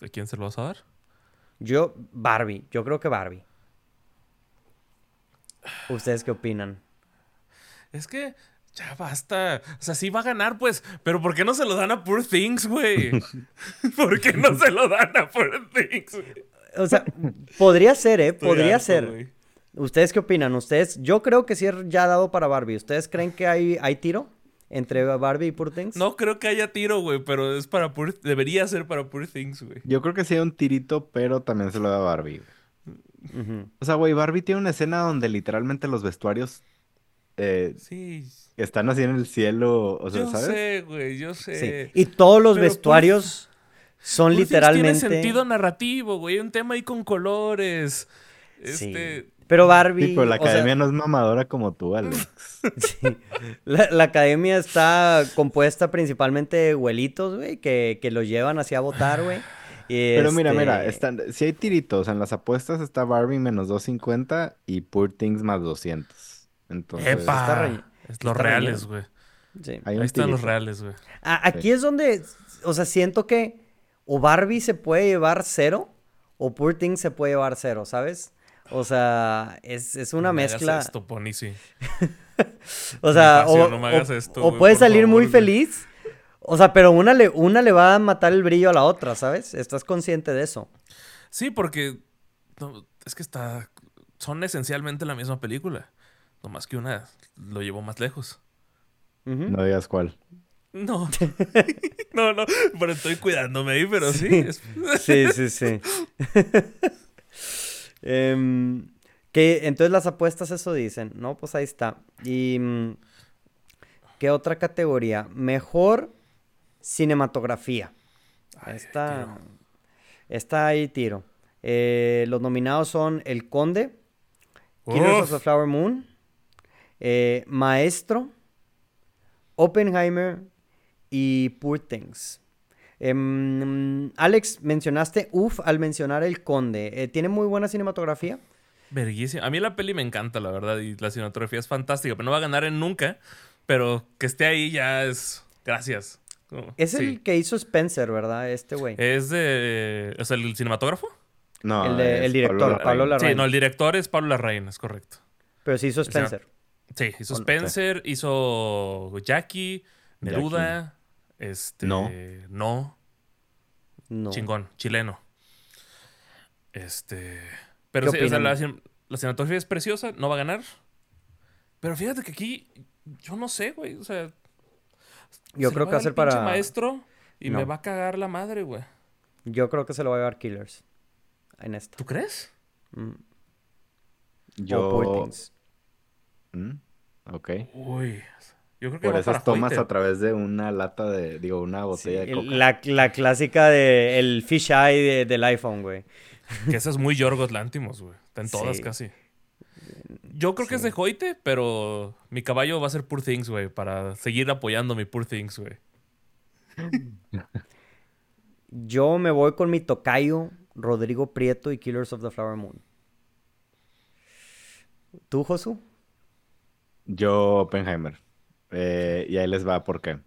¿De quién se lo vas a dar? Yo, Barbie. Yo creo que Barbie. ¿Ustedes qué opinan? Es que ya basta. O sea, sí va a ganar, pues. Pero ¿por qué no se lo dan a Poor Things, güey? ¿Por qué no se lo dan a Poor Things, güey? O sea, podría ser, ¿eh? Estoy Podría harto, ser. ¿Ustedes qué opinan? ¿Ustedes? Yo creo que sí es ya dado para Barbie. ¿Ustedes creen que hay, hay tiro entre Barbie y Poor Things? No creo que haya tiro, güey, pero es para Poor... Debería ser para Poor Things, güey. Yo creo que sí hay un tirito, pero también se lo da a Barbie. O sea, güey, Barbie tiene una escena donde literalmente los vestuarios eh, Sí. Están así en el cielo, o sea, yo ¿sabes? sé, güey, yo sé. Sí. Y todos los Pero vestuarios son Things literalmente... Tiene sentido narrativo, güey. Un tema ahí con colores. Sí. Este. Pero Barbie... Sí, pero la o sea, academia no es mamadora como tú, Alex. Sí. La, la academia está compuesta principalmente de güelitos, güey, que, que los llevan así a votar, güey. Y, Pero mira, mira, este, están, si hay tiritos, en las apuestas está Barbie menos 250 y Poor Things más 200. Entonces, está ¡Epa! Es los reales, güey. sí. Ahí están los reales, güey. Aquí es donde, o sea, siento que o Barbie se puede llevar cero o Poor Things se puede llevar cero, ¿sabes? O sea, es, es una No me hagas mezcla. esto, Pony, sí. O sea, o, no me o- hagas esto, o güey, puede salir favor, muy feliz. O sea, pero una le, una le va a matar el brillo a la otra, ¿sabes? ¿Estás consciente de eso? Sí, porque no, es que está. Son esencialmente la misma película. Nomás que una lo llevó más lejos. No digas cuál. No. no, no. Pero estoy cuidándome ahí, pero sí. es- Sí, sí, sí. Em, que entonces las apuestas eso dicen, ¿no? Pues ahí está. Y mm, ¿qué otra categoría? Mejor cinematografía. Ay, Está, ahí tiro. Eh, los nominados son El Conde, Killers of the Flower Moon, eh, Maestro, Oppenheimer y Poor Things. Em, Alex, mencionaste UF al mencionar El Conde. Eh, ¿Tiene muy buena cinematografía? Verguísima. A mí la peli me encanta, la verdad, y la cinematografía es fantástica, pero no va a ganar en nunca. Pero que esté ahí ya es. Gracias. Es sí. el que hizo Spencer, ¿verdad? Este güey. Es de. O sea, el cinematógrafo. No, El de- es el director, Larraín. Pablo Larraín. Sí, no, el director es Pablo Larraín, es correcto. Pero sí hizo sea, Spencer. Sí, hizo Spencer, hizo Jackie, Neruda, este. No. No. No. Chingón, chileno. Este. Pero ¿Qué sí, o sea, opinan? la, la cinematografía es preciosa, no va a ganar. Pero fíjate que aquí, yo no sé, güey. O sea. Yo se creo que va a dar ser el pinche para. maestro y me va a cagar la madre, güey. Yo creo que se lo va a llevar Killers. En esta. ¿Tú crees? Mm. Yo... O. Mm, Ok. Uy. Yo creo que Por va esas para tomas Hoyte. a través de una lata de... Digo, una botella Sí, de coca. la, la clásica de el fish eye de- del iPhone, güey. Que esa es muy Yorgos Lántimos, güey. Está en todas Sí. casi. Yo creo que es de Hoyte, pero mi caballo va a ser Poor Things, güey. Para seguir apoyando mi Poor Things, güey. Yo me voy con mi tocayo, Rodrigo Prieto y Killers of the Flower Moon. ¿Tú, Josu? Yo, Oppenheimer. Eh, y ahí les va por qué.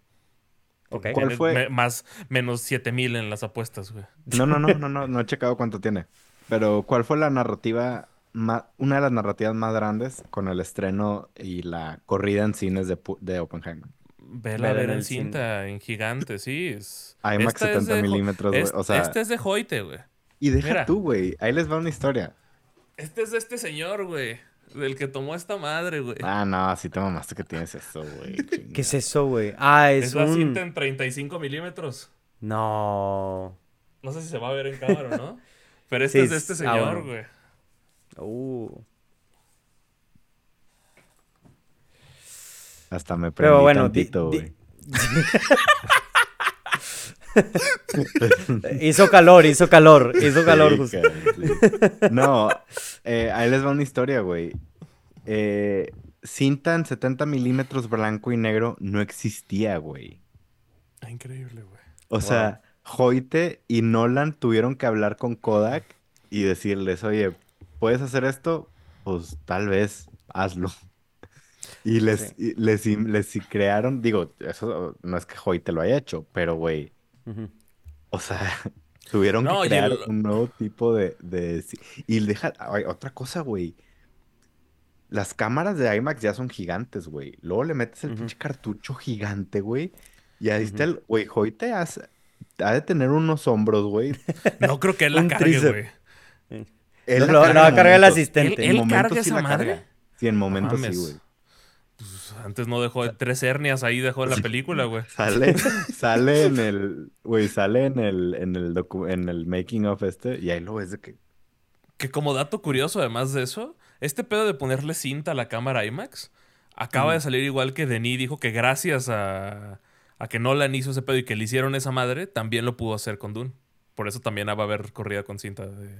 ¿Cuál Tiene fue? me- más, menos 7000 en las apuestas, güey. No, no, no, no, no, no he checado cuánto tiene. Pero, ¿cuál fue la narrativa, ma- una de las narrativas más grandes con el estreno y la corrida en cines de, Pu- de Oppenheimer? Vela ver en el cine. cinta, en gigante, sí. Es... IMAX Esta es 70 de Jo- milímetros, güey, es- o sea- Este es de Hoyte, güey. Y deja Mira. tú, güey. Ahí les va una historia. Este es de este señor, güey. Del que tomó esta madre, güey. Ah, no, sí te mamaste que tienes eso, güey. ¿Qué es eso, güey? Ah, es, es la un... cinta en 35 milímetros. No. No sé si se va a ver en cámara o no. Pero este Sí, es de este ah, señor, bueno. güey. Uh. Hasta me prendí Pero bueno, tantito, güey. hizo calor, hizo calor, hizo calor, Sí, sí. No, eh, ahí les va una historia, güey. Eh, cinta en 70 milímetros blanco y negro no existía, güey. Ah, increíble, güey. O sea, Hoyte y Nolan tuvieron que hablar con Kodak y decirles, oye, ¿puedes hacer esto? Pues tal vez, hazlo. Y les, Sí. y les, les crearon, digo, eso no es que Hoyte lo haya hecho, pero güey, O sea, tuvieron No, que crear el- un nuevo tipo de, de... Y deja... ay, otra cosa, güey. Las cámaras de IMAX ya son gigantes, güey. Luego le metes el pinche cartucho gigante, güey. Y ahí está el... Güey, Hoyte hace- ha de tener unos hombros, güey. No creo que él la Un cargue, güey. Él Lo- la lo- carga cargar el asistente. Él- En él carga sí esa la madre. carga. Sí, en momentos sí, güey. Antes no dejó tres hernias ahí, dejó la película, güey. Sale, sale en el... Güey, sale en el, en el docu- en el making of este y ahí lo ves de que... Que como dato curioso, además de eso, este pedo de ponerle cinta a la cámara IMAX acaba de salir igual que Denis dijo que gracias a, a que Nolan hizo ese pedo y que le hicieron esa madre, también lo pudo hacer con Dune. Por eso también va a haber corrida con cinta de,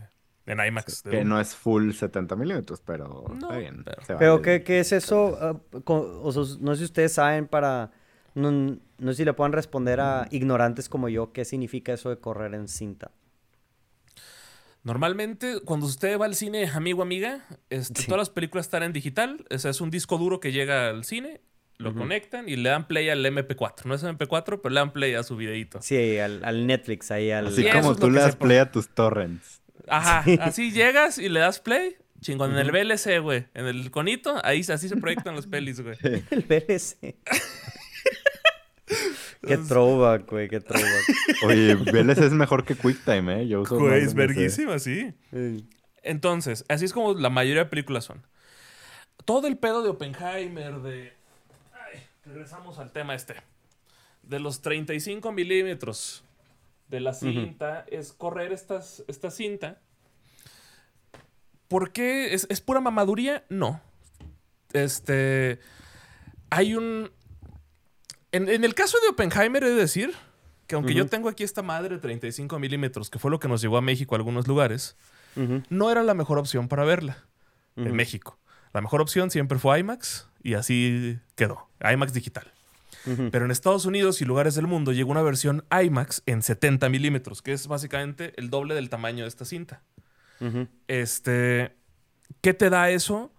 en IMAX. Que no es full 70 milímetros, pero No, está bien. pero- se Pero vale. ¿qué, qué es eso? Ah, co- o sea, no sé si ustedes saben para... No, no sé si le puedan responder a ignorantes como yo qué significa eso de correr en cinta. Normalmente, cuando usted va al cine, amigo, amiga, este, Sí. todas las películas están en digital. O sea, es un disco duro que llega al cine, lo conectan y le dan play al MP4. No es MP4, pero le dan play a su videito. Sí, al, al Netflix, ahí al... Así Sí, como tú le das play a tus torrents. Ajá, así llegas y le das play. Chingón, en el VLC, güey. En el conito, ahí así se proyectan las pelis, güey. El VLC. qué throwback, güey, qué throwback. Oye, VLC es mejor que QuickTime, ¿eh? Yo uso Güey, más es verguísima, sí. Eh, Entonces, así es como la mayoría de películas son. todo el pedo de Oppenheimer, de... Ay, regresamos al tema este. De los 35 milímetros de la cinta, es correr estas, esta cinta. ¿Por qué? ¿Es, ¿Es pura mamaduría? No. Este... Hay un... En, en el caso de Oppenheimer, he de decir que aunque yo tengo aquí esta madre de 35 milímetros, que fue lo que nos llevó a México a algunos lugares, no era la mejor opción para verla en. México. La mejor opción siempre fue IMAX y así quedó, IMAX digital. Pero en Estados Unidos y lugares del mundo llegó una versión IMAX en 70 milímetros, que es básicamente el doble del tamaño de esta cinta. Este, ¿qué te da eso?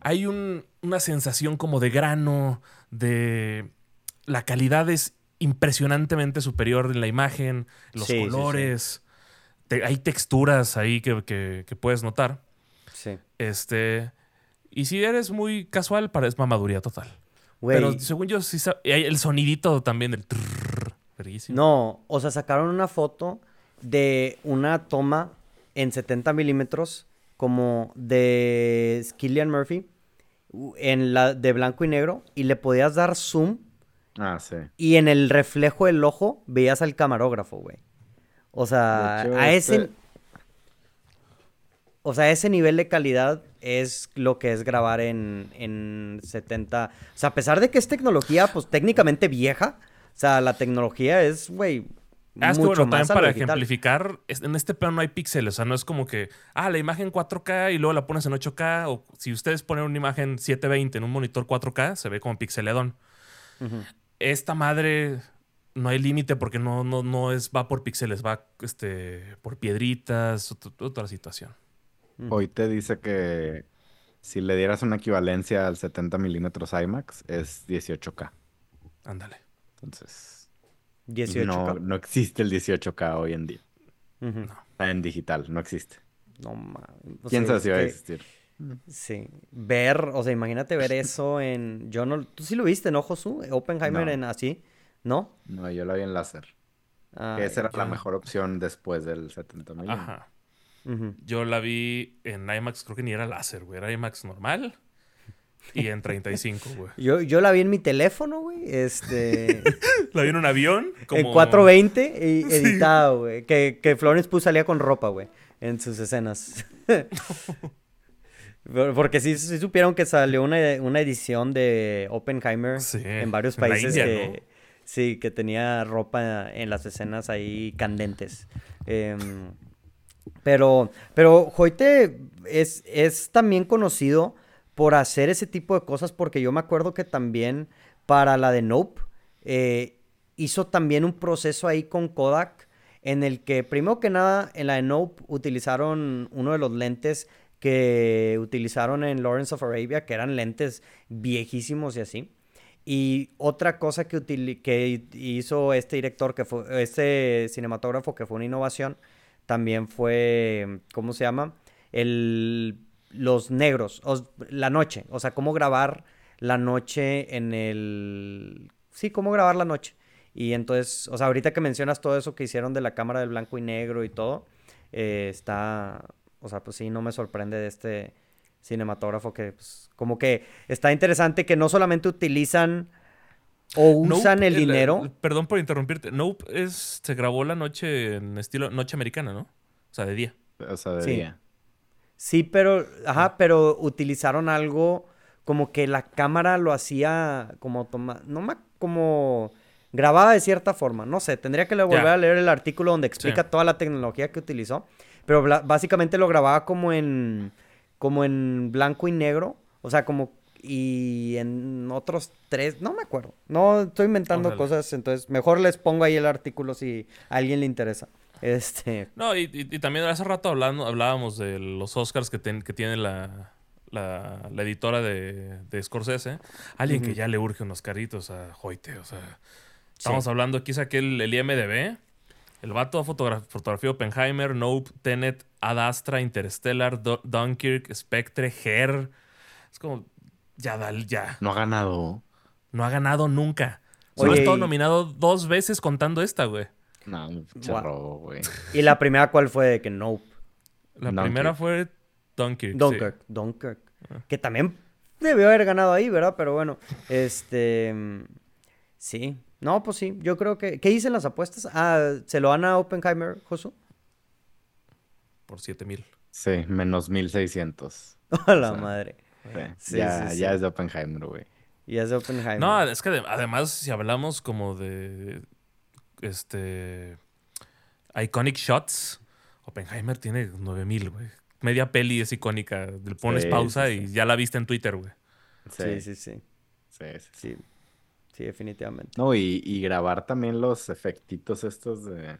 Hay un- una sensación como de grano, de la calidad es impresionantemente superior en la imagen, los Sí, sí, sí. colores, te- hay texturas ahí que, que- que puedes notar. Sí. Este, y si eres muy casual, parece mamaduría total. Pero según yo, sí hay el sonidito también del trrr. No, o sea, sacaron una foto de una toma en 70 milímetros como de Killian Murphy en la de blanco y negro y le podías dar zoom Ah, sí. y en el reflejo del ojo veías al camarógrafo, güey. O sea, hecho, a este- ese o sea, ese nivel de calidad es lo que es grabar en, en 70. O sea, a pesar de que es tecnología, pues técnicamente vieja. O sea, la tecnología es, güey, Ah, es que mucho bueno, también más para digital. ejemplificar, en este pedo no hay píxeles, o sea, no es como que, ah, la imagen 4K y luego la pones en 8K, o si ustedes ponen una imagen 720 en un monitor 4K, se ve como pixeladón. Ujú. Esta madre no hay límite porque no, no, no es, va por píxeles, va este, por piedritas, ot- otra situación. Hoy te dice que si le dieras una equivalencia al 70 milímetros IMAX es 18K. Ándale. Entonces, 18K. no, no existe el 18K hoy en día. No. En digital, no existe. No mames. ¿Quién sabe si va a existir? Sí. Ver, o sea, imagínate ver eso en. Yo no. Tú sí lo viste, ¿no, Josu? Oppenheimer No. en así. ¿No? No, yo la vi en láser. Ay, esa era la mejor opción después del 70 milímetros. Ajá. Yo la vi en IMAX, creo que ni era láser, güey, era IMAX normal y en 35, güey. Yo, yo la vi en mi teléfono, güey. Este. La vi en un avión, como... En 420 y editada, güey. Que, que Florence Pugh salía con ropa, güey. En sus escenas. Por- Porque sí, sí supieron que salió una, una edición de Oppenheimer Sí, en varios en países India, que ¿no? sí, que tenía ropa en las escenas ahí candentes. Em, pero, pero Hoyte es, es también conocido por hacer ese tipo de cosas porque yo me acuerdo que también para la de Nope eh, hizo también un proceso ahí con Kodak en el que primero que nada en la de Nope utilizaron uno de los lentes que utilizaron en Lawrence of Arabia, que eran lentes viejísimos y así. Y otra cosa que, que hizo este director, que fue este cinematógrafo, que fue una innovación, también fue, ¿cómo se llama? El, los negros, la noche, o sea, cómo grabar la noche en el... Sí, cómo grabar la noche. Y entonces, o sea, ahorita que mencionas todo eso que hicieron de la cámara del blanco y negro y todo, eh, está, o sea, pues sí, no me sorprende de este cinematógrafo que, pues, como que está interesante que no solamente utilizan o Nope, usan el dinero. el- perdón por interrumpirte. Nope es, se grabó la noche en estilo noche americana, ¿no? O sea, de día. O sea, de Sí. día. Sí, pero, ajá, pero utilizaron algo como que la cámara lo hacía como toma, no ma- como grababa de cierta forma, no sé, tendría que volver a leer el artículo donde explica Sí. toda la tecnología que utilizó, pero bla- básicamente lo grababa como en como en blanco y negro, o sea, como y en otros tres, no me acuerdo. No estoy inventando Órale. cosas, entonces mejor les pongo ahí el artículo si a alguien le interesa. Este, No, y, y- y también hace rato hablando, hablábamos de los Oscars que, ten- que tiene la, la, la editora de, de Scorsese. Alguien que ya le urge unos caritos a Hoyte, o sea... Estamos hablando, aquí saqué el, el IMDB. El vato fotogra fotografía Oppenheimer, Nope, Tenet, Ad Astra, Interstellar, Du- Dunkirk, Spectre, Her. Es como, ya, dale, ya. No ha ganado. No ha ganado nunca. Solo ha estado y- nominado dos veces contando esta, güey. No, robo, güey. y la primera cuál fue de que nope. La Dunkirk. primera fue Dunkirk. sí. Dunkirk, Dunkirk. Ah. Que también debió haber ganado ahí, ¿verdad? Pero bueno, este... Sí. No, pues sí. Yo creo que... ¿Qué dicen las apuestas? Ah, ¿se lo van a Oppenheimer, Josu? Por 7000. Sí, menos 1600. A la madre. Sí, ya, ya es de Oppenheimer, güey. Ya es de Oppenheimer. No, es que además, si hablamos como de. Este. Iconic Shots, Oppenheimer tiene 9000, güey. Media peli es icónica. Le pones pausa y ya la viste en Twitter, güey. Sí, sí, sí. Sí, sí. Sí, definitivamente. No, y, y grabar también los efectitos estos de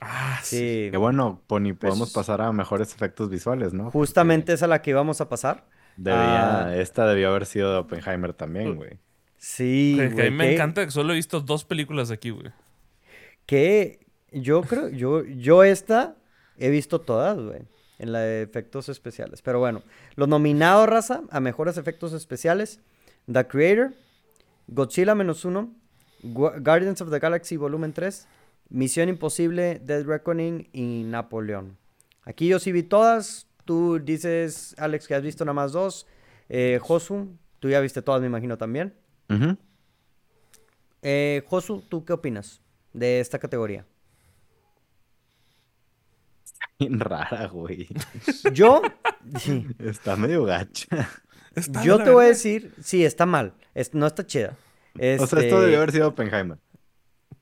Ah, sí. Que bueno, Pony, pues podemos pasar a mejores efectos visuales, ¿no? Justamente esa es la que íbamos a pasar. Ah. esta debió haber sido de Oppenheimer también, güey. Sí, güey. a mí me encanta que solo he visto dos películas aquí, güey. Que yo creo, yo, yo esta he visto todas, güey. En la de efectos especiales. Pero bueno, los nominados, raza, a mejores efectos especiales: The Creator, Godzilla menos uno, Guardians of the Galaxy Volumen 3, Misión Imposible, Dead Reckoning y Napoleón. Aquí yo sí vi todas. Tú dices, Alex, que has visto nada más dos. Eh, Josu, tú ya viste todas, me imagino también. eh, Josu, ¿tú qué opinas de esta categoría? Bien rara, güey. Yo. Está medio gacha. yo te voy a decir, sí, está mal. no está chida. O sea, esto este debió haber sido Oppenheimer.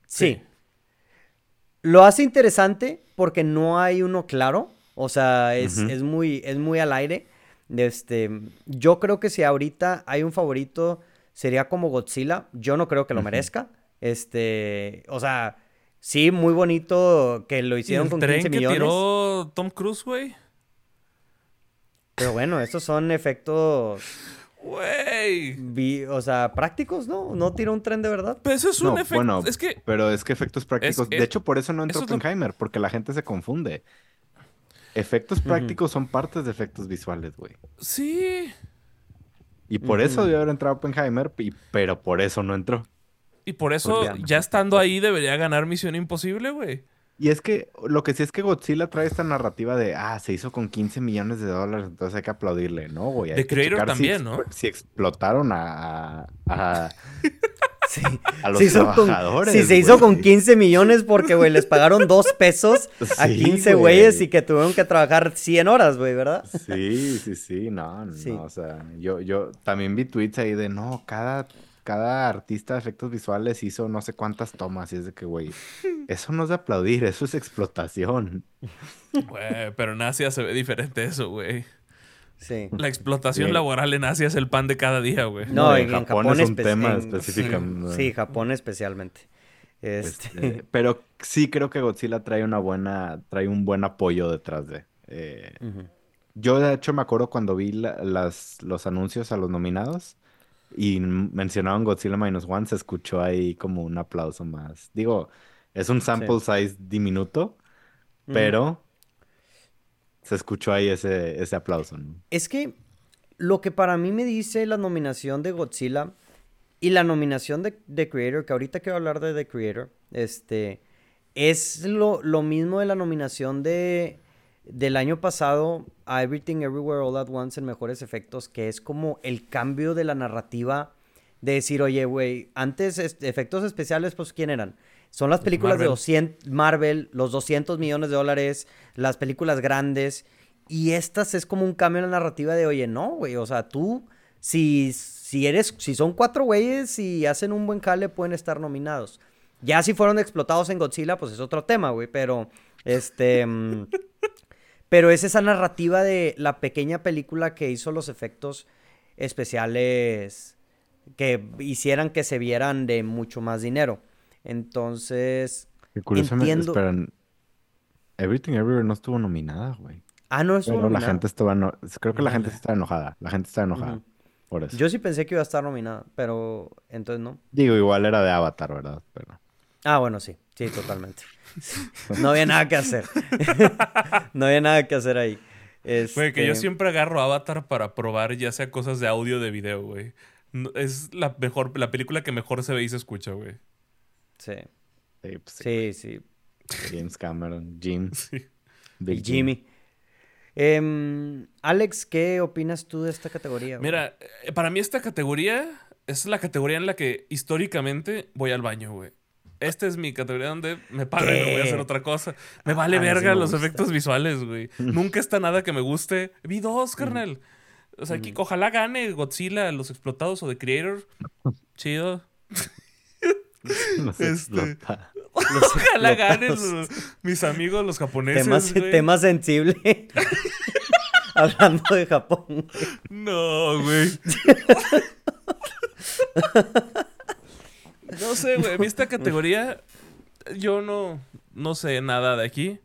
sí. Lo hace interesante porque no hay uno claro. O sea, es, muy, es muy al aire. Este, yo creo que si ahorita hay un favorito, sería como Godzilla. Yo no creo que lo merezca. Este, o sea, sí, muy bonito que lo hicieron con 15 millones. Que tiró Tom Cruise, güey? Pero bueno, estos son efectos Güey. O sea, prácticos, ¿no? No tiró un tren de verdad. Pero eso es un efecto. Bueno, es que. Pero es que efectos prácticos. de hecho, por eso no entró Oppenheimer, porque la gente se confunde. Efectos prácticos son partes de efectos visuales, güey. Sí. Y por eso debió haber entrado Oppenheimer, pero por eso no entró. Y por eso, ya estando ahí, debería ganar Misión Imposible, güey. Y es que lo que sí es que Godzilla trae esta narrativa de, ah, se hizo con 15 millones de dólares, entonces hay que aplaudirle, ¿no, güey? De Creator también, ¿no? Si explotaron a... a, sí. a los trabajadores. sí, se hizo con 15 millones porque, güey, les pagaron dos pesos a 15 güeyes y que tuvieron que trabajar 100 horas, güey, ¿verdad? Sí, sí, sí, no, no, o sea, yo, yo también vi tweets ahí de, no, cada cada artista de efectos visuales hizo no sé cuántas tomas y es de que, güey, eso no es de aplaudir, eso es explotación. Güey, pero en Asia se ve diferente eso, güey. Sí. La explotación laboral en Asia es el pan de cada día, güey. No, en, Japón, es un tema específico. Sí, Japón especialmente. Este... este... pero sí creo que Godzilla trae una buena, trae un buen apoyo detrás de. Eh... Yo de hecho me acuerdo cuando vi las, los anuncios a los nominados y mencionaban Godzilla Minus One, se escuchó ahí como un aplauso más. Digo, es un sample size diminuto, pero se escuchó ahí ese, ese aplauso. Es que lo que para mí me dice la nominación de Godzilla y la nominación de The Creator, que ahorita quiero hablar de The Creator, este, es lo, lo mismo de la nominación de del año pasado a Everything Everywhere All at Once en mejores efectos, que es como el cambio de la narrativa de decir, oye, güey, antes efectos especiales, pues, ¿quién eran? Son las películas de 200, Marvel, los 200 millones de dólares, las películas grandes, y estas es como un cambio en la narrativa de, oye, no, güey, o sea, tú, si, si eres, si son cuatro güeyes y hacen un buen cale, pueden estar nominados. Ya si fueron explotados en Godzilla, pues es otro tema, güey, pero, este... Pero es esa narrativa de la pequeña película que hizo los efectos especiales que hicieran que se vieran de mucho más dinero. Entonces, entiendo... Esperan, Everything Everywhere no estuvo nominada, güey. Ah, no estuvo nominada. la gente estaba... Creo que la gente está enojada. La gente está enojada. Por eso. Yo sí pensé que iba a estar nominada, pero entonces no. Digo, igual era de Avatar, ¿verdad? Pero... Ah, bueno, sí. Sí, totalmente. No había nada que hacer. no había nada que hacer ahí. Güey, que yo este siempre agarro Avatar para probar ya sea cosas de audio o de video, güey. Es la mejor, la película que mejor se ve y se escucha, güey. Sí. Sí, sí, James Cameron, Jim. Big Jimmy. Em, Alex, ¿qué opinas tú de esta categoría? Mira, eh, para mí esta categoría es la categoría en la que históricamente voy al baño, güey. Esta es mi categoría donde me pagan y no voy a hacer otra cosa. Me vale Ah, sí verga me los efectos visuales, güey. Nunca está nada que me guste. Vi dos, carnal. O sea, que ojalá gane Godzilla, Los Explotados o The Creator. Chido. Los Este. Ojalá ganen los- mis amigos los japoneses. Temas, güey. tema sensible. Hablando de Japón. güey. No, güey. No sé, güey. A mí esta categoría, yo no, no sé nada de aquí.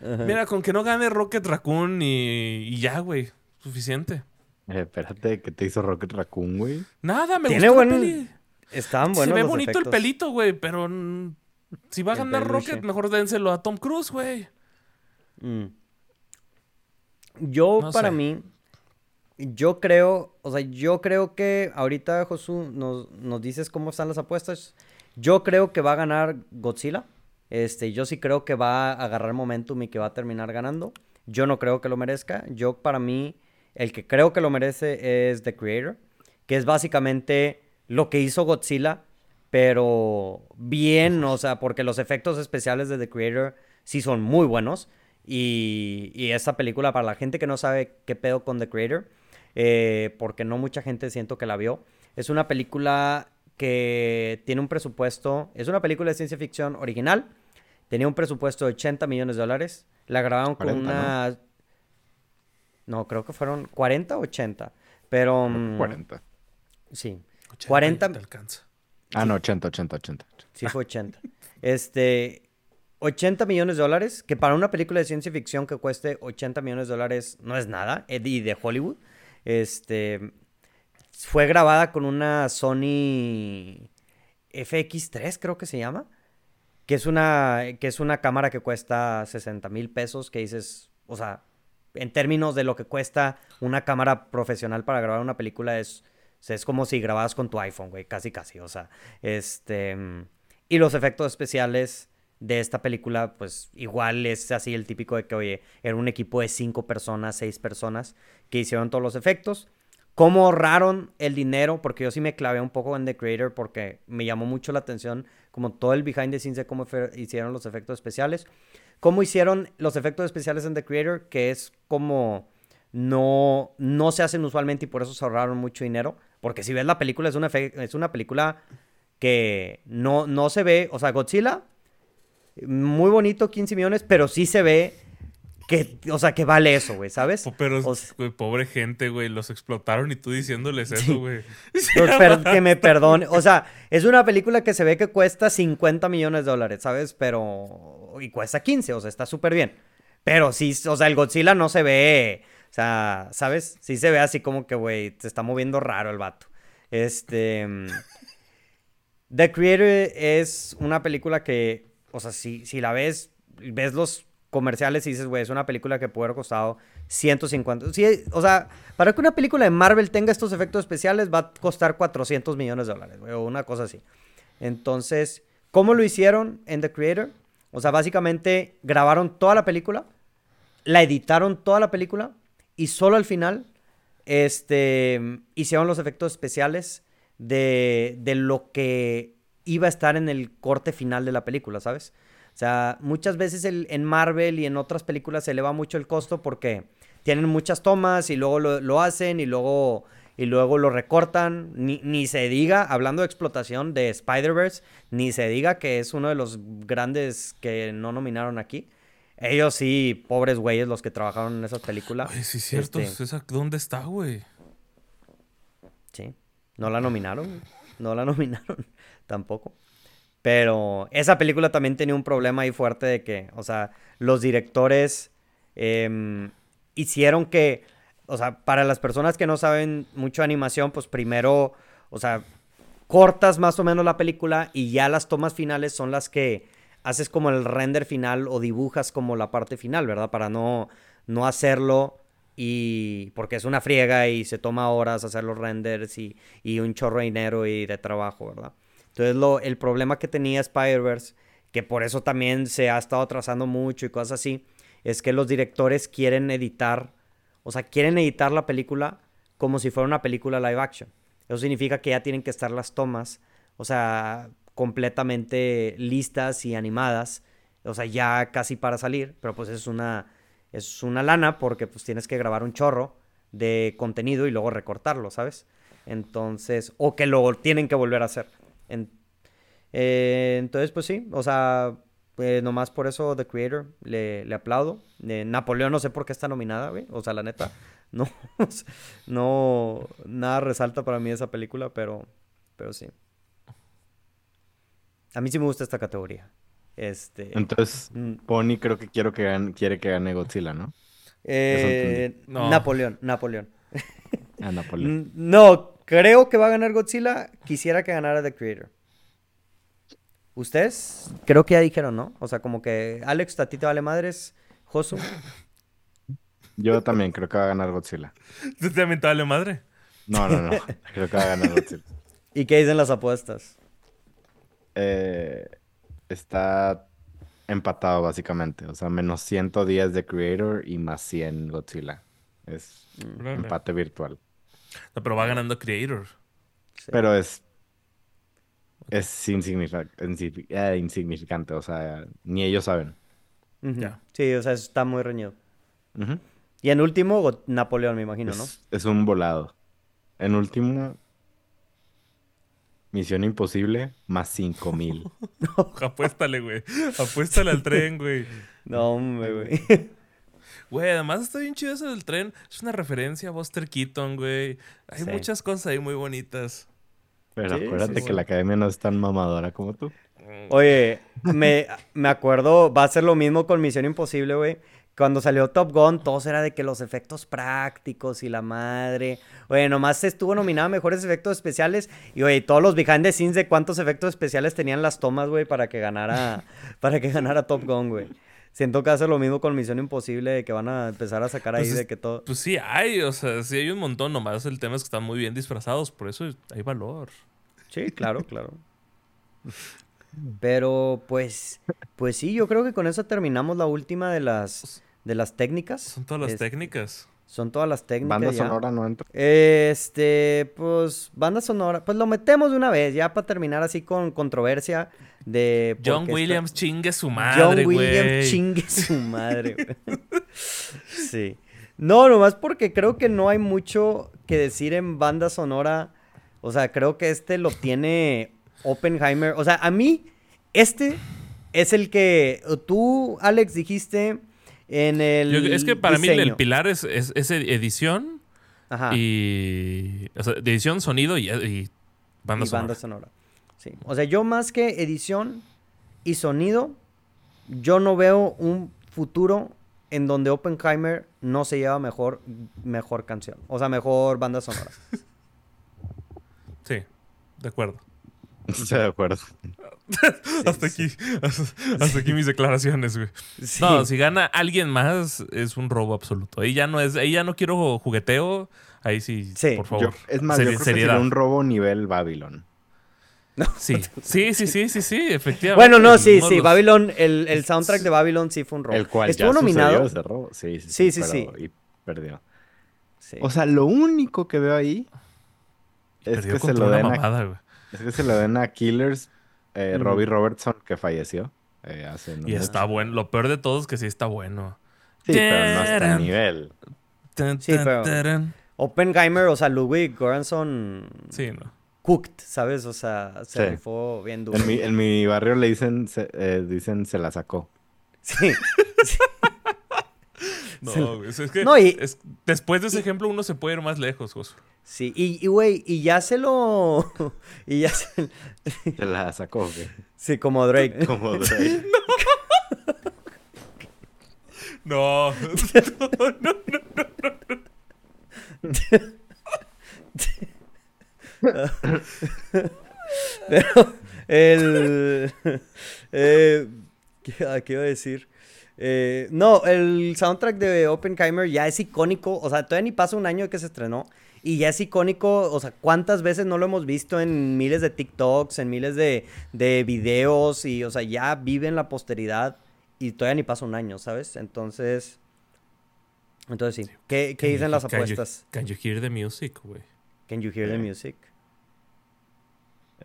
Mira, con que no gane Rocket Raccoon y, y ya, güey. Suficiente. Eh, espérate, ¿qué te hizo Rocket Raccoon, güey? Nada, me Tiene gustó la buen- peli. Estaban Se buenos ve los bonito el pelito, güey, pero si va a ganar peluche. Rocket, mejor dénselo a Tom Cruise, güey. Mm. Yo, No para sé. mí, yo creo, o sea, yo creo que ahorita, Josu, nos, nos dices cómo están las apuestas. Yo creo que va a ganar Godzilla. Este, yo sí creo que va a agarrar momentum y que va a terminar ganando. Yo no creo que lo merezca. Yo, para mí, el que creo que lo merece es The Creator, que es básicamente lo que hizo Godzilla, pero bien, o sea, porque los efectos especiales de The Creator sí son muy buenos. Y, y esta película, para la gente que no sabe qué pedo con The Creator, eh, porque no mucha gente siento que la vio, es una película que tiene un presupuesto, es una película de ciencia ficción original, tenía un presupuesto de 80 millones de dólares, la grabaron con 40, ¿no? una... ¿no? creo que fueron 40 o 80, pero... mm, 40. Sí, 80 40 ya te alcanza. Ah, no, 80, 80, 80. Sí, fue 80. Este, 80 millones de dólares, que para una película de ciencia ficción que cueste 80 millones de dólares no es nada, eh, y de Hollywood. Este, fue grabada con una Sony FX3, creo que se llama, que es una, que es una cámara que cuesta 60 mil pesos, que dices, o sea, en términos de lo que cuesta una cámara profesional para grabar una película es, es como si grababas con tu iPhone, güey, casi casi, o sea, este y los efectos especiales de esta película, pues igual es así el típico de que, oye, era un equipo de cinco personas, seis personas que hicieron todos los efectos. ¿Cómo ahorraron el dinero? Porque yo sí me clavé un poco en The Creator porque me llamó mucho la atención como todo el behind the scenes de cómo hicieron los efectos especiales. ¿Cómo hicieron los efectos especiales en The Creator? Que es como no, no se hacen usualmente y por eso se ahorraron mucho dinero. Porque si ves la película, es una, es una película que no, no se ve, o sea, Godzilla, muy bonito, 15 millones, pero sí se ve que, o sea, que vale eso, güey, ¿sabes? Pero, O sea, güey, pobre gente, güey, los explotaron y tú diciéndoles eso, güey. Que me perdone. O sea, es una película que se ve que cuesta 50 millones de dólares, ¿sabes? Pero. Y cuesta 15, o sea, está súper bien. Pero sí, o sea, el Godzilla no se ve. O sea, ¿sabes? Sí se ve así como que, güey, se está moviendo raro el vato. Este. mm, The Creator es una película que, o sea, si, si la ves, ves los comerciales y dices, güey, es una película que puede haber costado 150. Sí, o sea, para que una película de Marvel tenga estos efectos especiales va a costar 400 millones de dólares, güey, o una cosa así. Entonces, ¿cómo lo hicieron en The Creator? O sea, básicamente grabaron toda la película, la editaron toda la película y solo al final este, hicieron los efectos especiales de, de lo que iba a estar en el corte final de la película, ¿sabes? O sea, muchas veces el- en Marvel y en otras películas se eleva mucho el costo porque tienen muchas tomas y luego lo, lo hacen y luego, y luego lo recortan. Ni, ni se diga, hablando de explotación de Spider-Verse, ni se diga que es uno de los grandes que no nominaron aquí. Ellos sí, pobres güeyes los que trabajaron en esas películas. Ay, sí, es cierto. Este, ¿Dónde está, güey? Sí, no la nominaron, no la nominaron tampoco. Pero esa película también tenía un problema ahí fuerte de que, o sea, los directores em, hicieron que, o sea, para las personas que no saben mucho animación, pues primero, o sea, cortas más o menos la película y ya las tomas finales son las que haces como el render final o dibujas como la parte final, ¿verdad? Para no, no hacerlo y porque es una friega y se toma horas hacer los renders y, y un chorro de dinero y de trabajo, ¿verdad? Entonces lo, el problema que tenía Spider-Verse, que por eso también se ha estado atrasando mucho y cosas así, es que los directores quieren editar, o sea, quieren editar la película como si fuera una película live action. Eso significa que ya tienen que estar las tomas, o sea, completamente listas y animadas, o sea, ya casi para salir, pero pues es una, es una lana porque pues tienes que grabar un chorro de contenido y luego recortarlo, ¿sabes? Entonces, o que lo tienen que volver a hacer. Eh, entonces, pues sí, o sea, pues nomás por eso The Creator le, le aplaudo. Eh, Napoleón no sé por qué está nominada, güey. O sea, la neta, no, no, nada resalta para mí esa película, pero, pero sí. A mí sí me gusta esta categoría. Este. Entonces, mm. Pony creo que quiero que quiere que gane Godzilla, ¿no? Eh, Napoleón, Napoleón. Ah, Napoleón. No, creo que va a ganar Godzilla. Quisiera que ganara The Creator. Ustedes creo que ya dijeron, ¿no? O sea, como que Alex, a ti te vale madres, Josu. Yo también creo que va a ganar Godzilla. ¿Tú también te vale madre? No, no, no. creo que va a ganar Godzilla. ¿Y qué dicen las apuestas? Eh, está empatado básicamente. O sea, menos 110 de Creator y más 100 Godzilla. Es empate virtual. No, pero va ganando Creator. Pero es es eh, insignificante, o sea, ni ellos saben. Sí, o sea, está muy reñido. Y en último, Napoleón, me imagino, ¿no? Es un volado. En último, Misión Imposible más 5 mil. Apuéstale, güey. Apuéstale al tren, güey. No, hombre, güey. Güey, además está bien chido eso del tren. Es una referencia a Buster Keaton, güey. Hay muchas cosas ahí muy bonitas. Pero acuérdate que la academia no es tan mamadora como tú. Oye, me, me acuerdo, va a ser lo mismo con Misión Imposible, güey. Cuando salió Top Gun, todos era de que los efectos prácticos y la madre. Oye, nomás estuvo nominada a mejores efectos especiales. Y oye, todos los behind the scenes de cuántos efectos especiales tenían las tomas, güey, para que ganara, para que ganara Top Gun, güey. Siento que hace lo mismo con Misión Imposible, de que van a empezar a sacar ahí pues de que todo. Pues sí hay, o sea, sí hay un montón, nomás el tema es que están muy bien disfrazados, por eso hay valor. Sí, claro, claro. Pero pues, pues sí, yo creo que con eso terminamos la última de las, de las técnicas. Son todas las técnicas. Son todas las técnicas. Banda sonora no entra. Este, pues, banda sonora. Pues lo metemos de una vez, ya para terminar así con controversia de. John Williams chingue su madre. John Williams chingue su madre, sí. No, nomás porque creo que no hay mucho que decir en banda sonora. O sea, creo que este lo tiene Oppenheimer. O sea, a mí, este es el que tú, Alex, dijiste en el. es que para mí el pilar es, es, edición. Ajá. Y. O sea, edición, sonido y, y banda sonora. Banda sonora. Sí. O sea, yo más que edición y sonido, yo no veo un futuro en donde Oppenheimer no se lleva mejor, mejor canción. O sea, mejor banda sonora. sí, de acuerdo. Estoy de acuerdo. hasta aquí, hasta, aquí mis declaraciones, güey. No, si gana alguien más, es un robo absoluto. Ahí ya no es, ahí ya no quiero jugueteo. Ahí sí, por favor. es más, yo creo que sería un robo nivel Babylon. Sí. sí, sí, sí, sí, sí, efectivamente. Bueno, no, sí, sí, Babylon, el, el, soundtrack de Babylon sí fue un robo. El cual Estuvo ya nominado. Ese robo. Sí, sí, sí. sí, Y perdió. O sea, lo único que veo ahí es que, se lo den a, es que se lo den a Killers eh, Robbie Robertson, que falleció eh, hace Y está bueno. Lo peor de todo es que sí está bueno. Sí, pero no está a nivel. Sí, pero Oppenheimer, o sea, Ludwig Göransson... Sí, no. Cooked, ¿sabes? O sea, se rifó bien duro. En mi, en mi barrio le dicen, se, eh, dicen, se la sacó. Sí. No, es que no, y, después de ese ejemplo uno se puede ir más lejos, Josu. Sí, y, güey, y, ya se lo. y ya se. Se la sacó, güey. Sí, como Drake. Como Drake. no. no, no, no, no. Pero el. Eh, ¿qué, ¿Qué iba a decir? Eh, no, el soundtrack de Oppenheimer ya es icónico. O sea, todavía ni pasa un año que se estrenó. Y ya es icónico, o sea, ¿cuántas veces no lo hemos visto en miles de TikToks, en miles de, de videos? Y, o sea, ya vive en la posteridad. y todavía ni pasa un año, ¿sabes? Entonces, entonces sí. ¿Qué, qué dicen las Can you- apuestas? Can you hear the music, güey? Can you hear the Eh. music?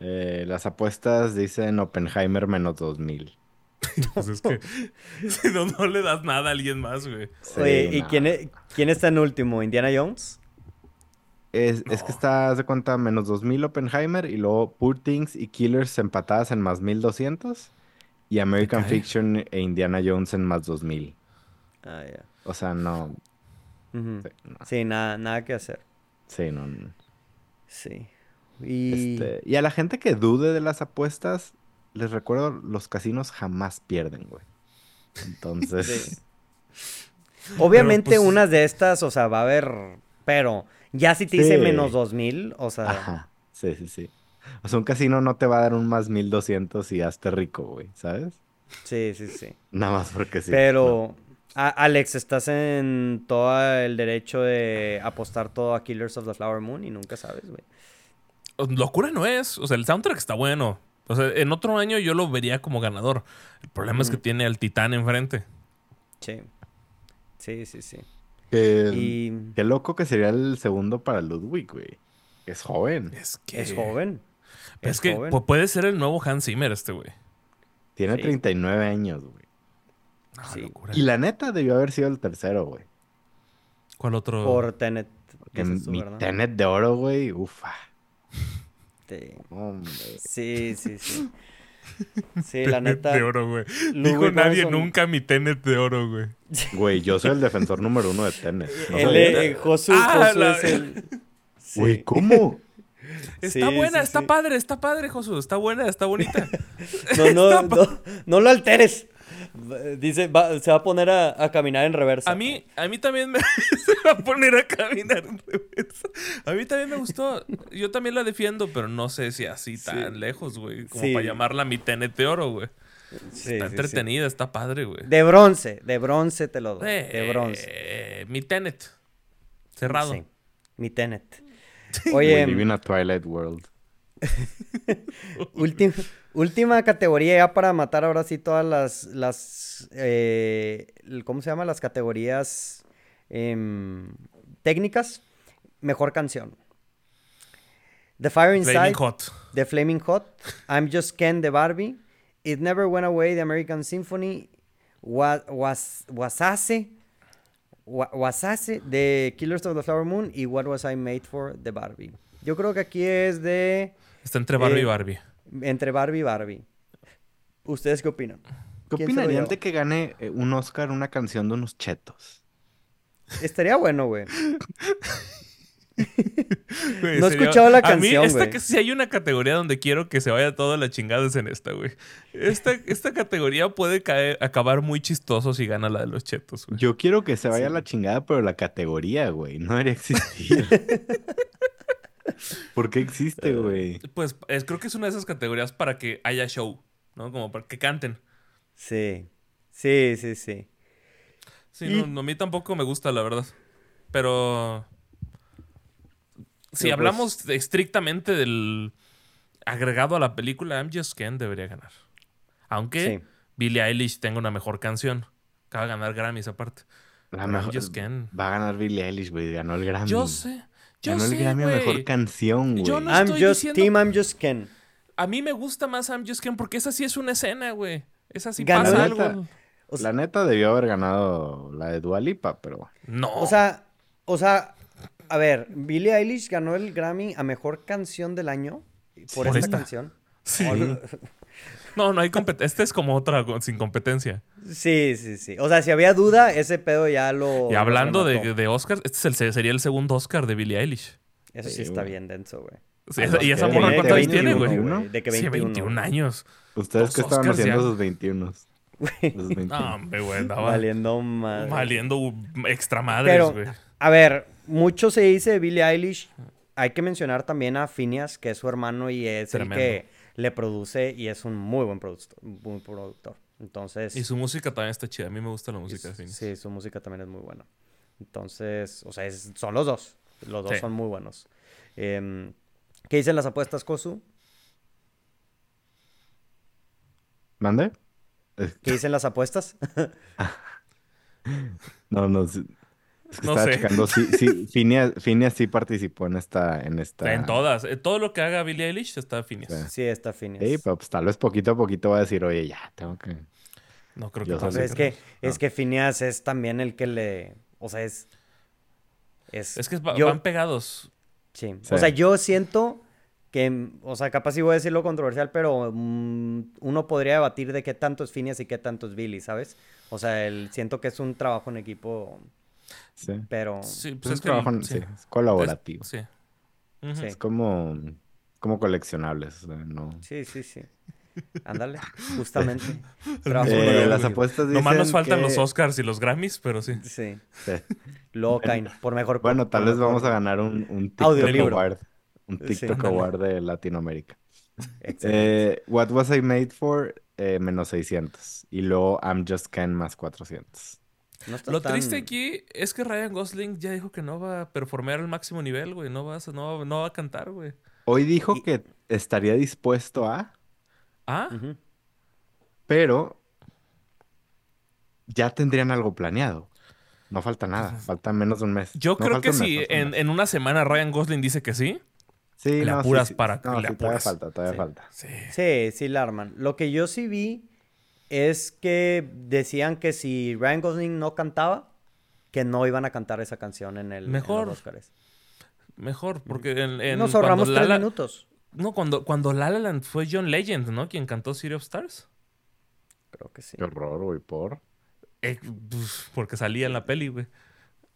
Eh, las apuestas dicen Oppenheimer menos 2000. Pues es que si no, no le das nada a alguien más, güey. Sí, Oye, ¿y nah. quién, e- quién está en último? ¿Indiana Jones? Es, es que está, haz de cuenta, menos 2000 Oppenheimer y luego Poor Things y Killers empatadas en más 1200 y American. Fiction e Indiana Jones en más 2000. Ah, ya. O sea, no. Sí, no. Sí, nada, nada que hacer. Sí, no, no. Sí. Y... Este, y a la gente que dude de las apuestas, les recuerdo, los casinos jamás pierden, güey. Entonces, Sí. Obviamente pues- unas de estas, o sea, va a haber... Pero ya si te dice Sí. menos 2000, o sea... ajá, sí, sí, sí. O sea, un casino no te va a dar un más 1200 y hazte rico, güey, ¿sabes? Sí, sí, sí. Nada más porque sí. Pero, Alex, estás en todo el derecho de apostar todo a Killers of the Flower Moon y nunca sabes, güey. Locura no es. O sea, el soundtrack está bueno. O sea, en otro año yo lo vería como ganador. El problema es que tiene al titán enfrente. Sí. Sí, sí, sí. Y Qué loco que sería el segundo para Ludwig, güey. Es joven. Es que. es joven. Es, Es que joven. puede ser el nuevo Hans Zimmer este, güey. Tiene Sí. 39 años, güey. Ah, Sí. Y la neta debió haber sido el tercero, güey. ¿Cuál otro? Por Tenet. Que mi ¿verdad? Tenet de oro, güey. Ufa. Sí. Hombre. Sí, sí, sí. Sí, la neta. de oro, güey. Dijo nadie nunca mi Tenet de oro, güey. Güey, yo soy el defensor número uno de Tenet. ¿no sabías? eh, Josu, Ah, Josu la- es el. Sí. Güey, ¿cómo? Está Sí, buena, sí, está sí. padre, está padre, Josu. Está buena, está bonita. No, no, no, no lo alteres. Dice, va- se va a poner a, a caminar en reversa. A mí, a mí también me se va a poner a caminar en reversa. A mí también me gustó. Yo también la defiendo, pero no sé si así tan lejos, güey. Como Sí. para llamarla mi Tenet de oro, güey. Sí, Está sí, sí. entretenida, está padre, güey. De bronce, de bronce te lo doy. de bronce. Eh, mi Tenet. Cerrado. Sí, mi Tenet. Oye, a Twilight World. última, última categoría ya para matar ahora sí todas las, las eh, ¿cómo se llama? Las categorías em, técnicas. Mejor canción. The Fire Inside. Flaming Hot. The Flaming Hot, I'm Just Ken de Barbie, It Never Went Away de American Symphony, Wa- Was, Wasase, Wa- Wasase de Killers of the Flower Moon y What Was I Made For de Barbie. Yo creo que aquí es de Está entre Barbie Eh, y Barbie. Entre Barbie y Barbie. ¿Ustedes qué opinan? ¿Qué ¿Quién se lo opinarían de que gane eh, un Oscar una canción de unos chetos? Estaría bueno, güey. Güey, No he escuchado la a canción, mí, esta güey. que si hay una categoría donde quiero que se vaya toda la chingada es en esta, güey. Esta, esta categoría puede caer, acabar muy chistoso si gana la de los chetos, güey. Yo quiero que se vaya a Sí. la chingada, pero la categoría, güey, no debería existir. ¿Por qué existe, güey? Pues es- creo que es una de esas categorías para que haya show, ¿no? Como para que canten. Sí, sí, sí, sí. Sí, Y- no, no, a mí tampoco me gusta, la verdad. Pero. Si Pero, hablamos pues- de- estrictamente del agregado a la película, I'm Just Ken debería ganar. Aunque Sí. Billie Eilish tenga una mejor canción. Acaba de ganar Grammys aparte. La mejor, I'm Just Ken. va a ganar Billie Eilish, güey, ganó el Grammy. Yo sé. Yo ganó sé, el Grammy a mejor canción, güey. Yo no- I'm estoy just diciendo- Team, I'm just Ken. A mí me gusta más I'm Just Ken porque esa sí es una escena, güey. Esa sí Ganó pasa el- algo. O sea, La neta debió haber ganado la de Dua Lipa, pero... No. O sea, o sea, a ver, Billie Eilish ganó el Grammy a mejor canción del año por Por esta, esta. canción. Sí. No, no hay competencia. Este es como otra sin competencia. Sí, sí, sí. O sea, si había duda, ese pedo ya lo. Y lo hablando de, de Oscars, este es el, se- sería el segundo Oscar de Billie Eilish. Eso sí, Sí, está bien denso, güey. Sí, esa- no, y esa morra cuántos años tiene, 21, güey. De que Sí, 21. 21 años. ¿Ustedes qué estaban Oscars haciendo ya. sus 21? Güey, Sus 21. No, hombre, güey, andaba Valiendo más. valiendo extra madres, Pero, güey. a ver, mucho se dice de Billie Eilish. Hay que mencionar también a Phineas, que es su hermano y es Tremendo. el que le produce y es un muy buen productor. Muy productor. Entonces. Y su música también está chida. A mí me gusta la música de Phineas. Sí, su música también es muy buena. Entonces, o sea, es- son los dos. Los dos Sí. son muy buenos. Em, ¿Qué dicen las apuestas, Kosu? ¿Mande? ¿Qué dicen las apuestas? no, no. Es que No estaba sé. checando. Sí, sí, Phineas, Phineas sí participó en esta. En esta... En todas. Eh, Todo lo que haga Billie Eilish está Phineas. Sí. Sí, está Phineas. Sí, pero pues tal vez poquito a poquito va a decir, oye, ya, tengo que. No creo Yo que pase. es que, es que Phineas es también el que le. O sea, es. Es, Es que va- yo- van pegados. Sí. Sí. O sea, yo siento que. O sea, capaz sí voy a decirlo controversial, pero mm, uno podría debatir de qué tanto es Phineas y qué tanto es Billy, ¿sabes? O sea, el, siento que es un trabajo en equipo, Sí. pero. Sí, Pues es, es que. trabajo, el- sí, sí. es colaborativo. Es- sí. Ujú. Sí. Es como, como coleccionables. no. Sí, sí, sí. Ándale, justamente. Trabajo Eh, las apuestas dicen Nomás nos faltan que- los Oscars y los Grammys, pero sí. Sí. Sí. Luego caen por mejor. Bueno, por tal vez vamos a ganar un, un TikTok. Award. Un. TikTok. Award de Latinoamérica. Eh, What Was I Made For? eh, menos 600. Y luego I'm Just Ken más 400. No está Lo tan- triste aquí es que Ryan Gosling ya dijo que no va a performear al máximo nivel, güey. No va a, no, no va a cantar, güey. Hoy dijo Y- que estaría dispuesto a, Ah, pero ya tendrían algo planeado. No falta nada, falta menos de un mes. yo No creo que si en, una semana Ryan Gosling dice que sí, Sí, le no, sí, apuras sí. para- No, le sí, todavía apuras. falta, todavía Sí. falta. sí. Sí, sí la arman. Lo que yo sí vi es que decían que si Ryan Gosling no cantaba, que no iban a cantar esa canción en el en los Mejor. Oscars. Mejor, porque en, en Nos ahorramos La tres La- minutos. No, cuando, cuando La La Land fue John Legend, ¿no? Quien cantó City of Stars. Creo que sí. Qué horror, güey, por. Eh, pues, porque salía en la peli, güey.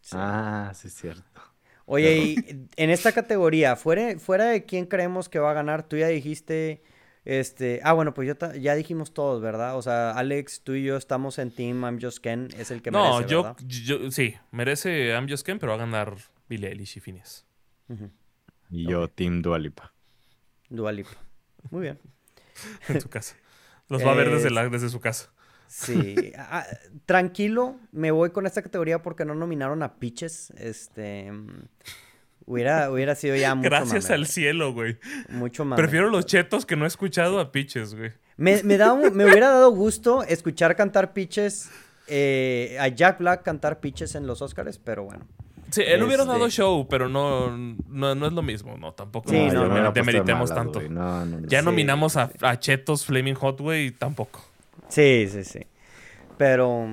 Sí. Ah, sí, es cierto. Oye, y en esta categoría, fuera, fuera de quién creemos que va a ganar, tú ya dijiste, este, ah, bueno, pues yo ta- ya dijimos todos, ¿verdad? O sea, Alex, tú y yo estamos en Team I'm Just Ken, es el que no, merece, yo, ¿verdad? yo, sí, merece I'm Just Ken, pero va a ganar Billie Eilish y Phineas. Y yo, Team Dualipa. Dua Lipa. Muy bien. en su casa. Los va a ver desde, Es- la, desde su casa. Sí, ah, tranquilo, me voy con esta categoría porque no nominaron a Peaches. Este hubiera, hubiera sido ya mucho Gracias mame, al cielo, güey. Mucho más. Prefiero los chetos que no he escuchado a Peaches, güey. Me, me, da un- me hubiera dado gusto escuchar cantar Peaches, eh, a Jack Black cantar Peaches en los Oscars, pero bueno. Sí, él hubiera Este- dado show, pero no, no, no es lo mismo. No, tampoco Sí, no, no, de demeritemos malas, tanto. Ya Sí, nominamos a, a Chetos Flaming Hot, güey, tampoco. Sí, sí, sí. Pero,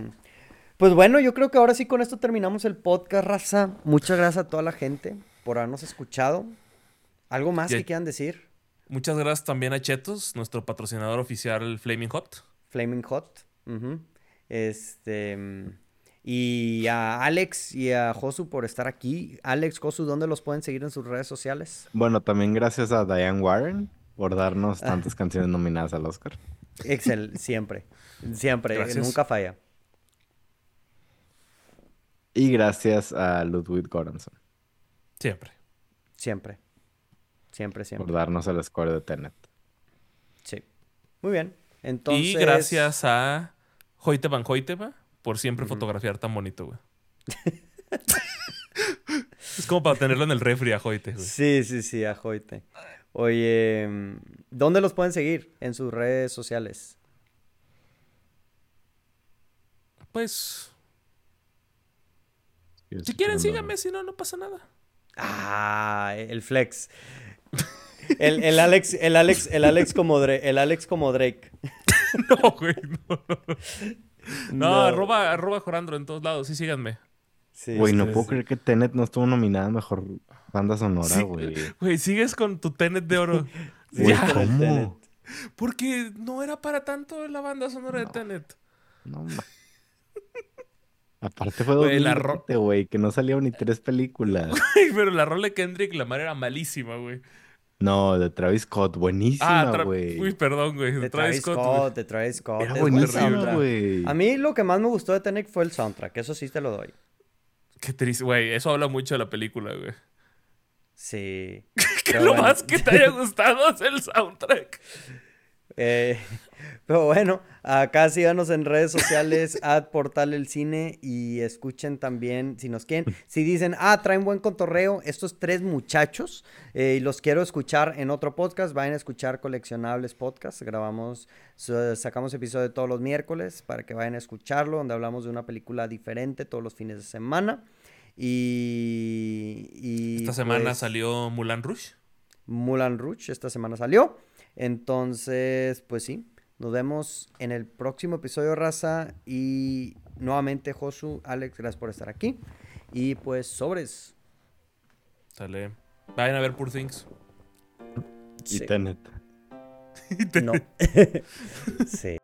pues bueno, yo creo que ahora sí con esto terminamos el podcast, raza. Muchas gracias a toda la gente por habernos escuchado. ¿Algo más que quieran decir? Muchas gracias también a Chetos, nuestro patrocinador oficial Flaming Hot. Flaming Hot. ujú. Este. Y a Alex y a Josu por estar aquí. Alex, Josu, ¿dónde los pueden seguir en sus redes sociales? Bueno, también gracias a Diane Warren por darnos tantas canciones nominadas al Oscar. Excel, siempre. Siempre, Gracias. nunca falla. Y gracias a Ludwig Göransson Siempre. Siempre. Siempre, por siempre. darnos el score de Tenet. Sí. Muy bien. Entonces. Y gracias a Hoiteba Hoiteba por siempre fotografiar tan bonito, güey. es como para tenerlo en el refri a Hoite, güey. Sí, sí, sí, ajoite. Oye, mm, ¿dónde los pueden seguir? En sus redes sociales. Pues, si quieren, síganme, si no, no pasa nada. Ah, el flex. El, el Alex, el Alex, el Alex como Drake, el Alex como Drake. No, güey, no, no. No, No. arroba, arroba Jorandro en todos lados, sí, síganme. Sí, Güey, no puedo creer que Tenet no estuvo nominada a Mejor Banda Sonora, Sí. güey. Güey, sigues con tu Tenet de oro. Sí, el ¿cómo? Porque no era para tanto la banda sonora de Tenet. No, ma- Aparte fue Güey, la 2020, güey, que no salieron ni tres películas. Pero la rola de Kendrick Lamar era malísima, güey. No, de Travis Scott, Ah, buenísima, tra- güey. Uy, perdón, güey. De De Travis Travis Scott, Scott. de Travis Scott. Era buenísima, soundtrack. güey. A mí lo que más me gustó de Tenet fue el soundtrack, eso sí te lo doy. Qué triste, güey. Eso habla mucho de la película, güey. Sí. Que lo bueno. más que te haya gustado es el soundtrack. Eh, pero bueno, acá síganos en redes sociales, ad Portal El Cine y escuchen también, si nos quieren, si dicen, ah, traen buen contorreo, estos tres muchachos, eh, y los quiero escuchar en otro podcast, vayan a escuchar Coleccionables Podcast, grabamos, sacamos episodio todos los miércoles para que vayan a escucharlo, donde hablamos de una película diferente todos los fines de semana. Y, esta semana pues salió Mulan Rouge. Mulan Rouge, esta semana salió. Entonces, pues sí, nos vemos en el próximo episodio, raza. Y nuevamente, Josu, Alex, gracias por estar aquí. Y pues, sobres. Sale. Vayan a ver Poor Things. Y Tenet. No. sí.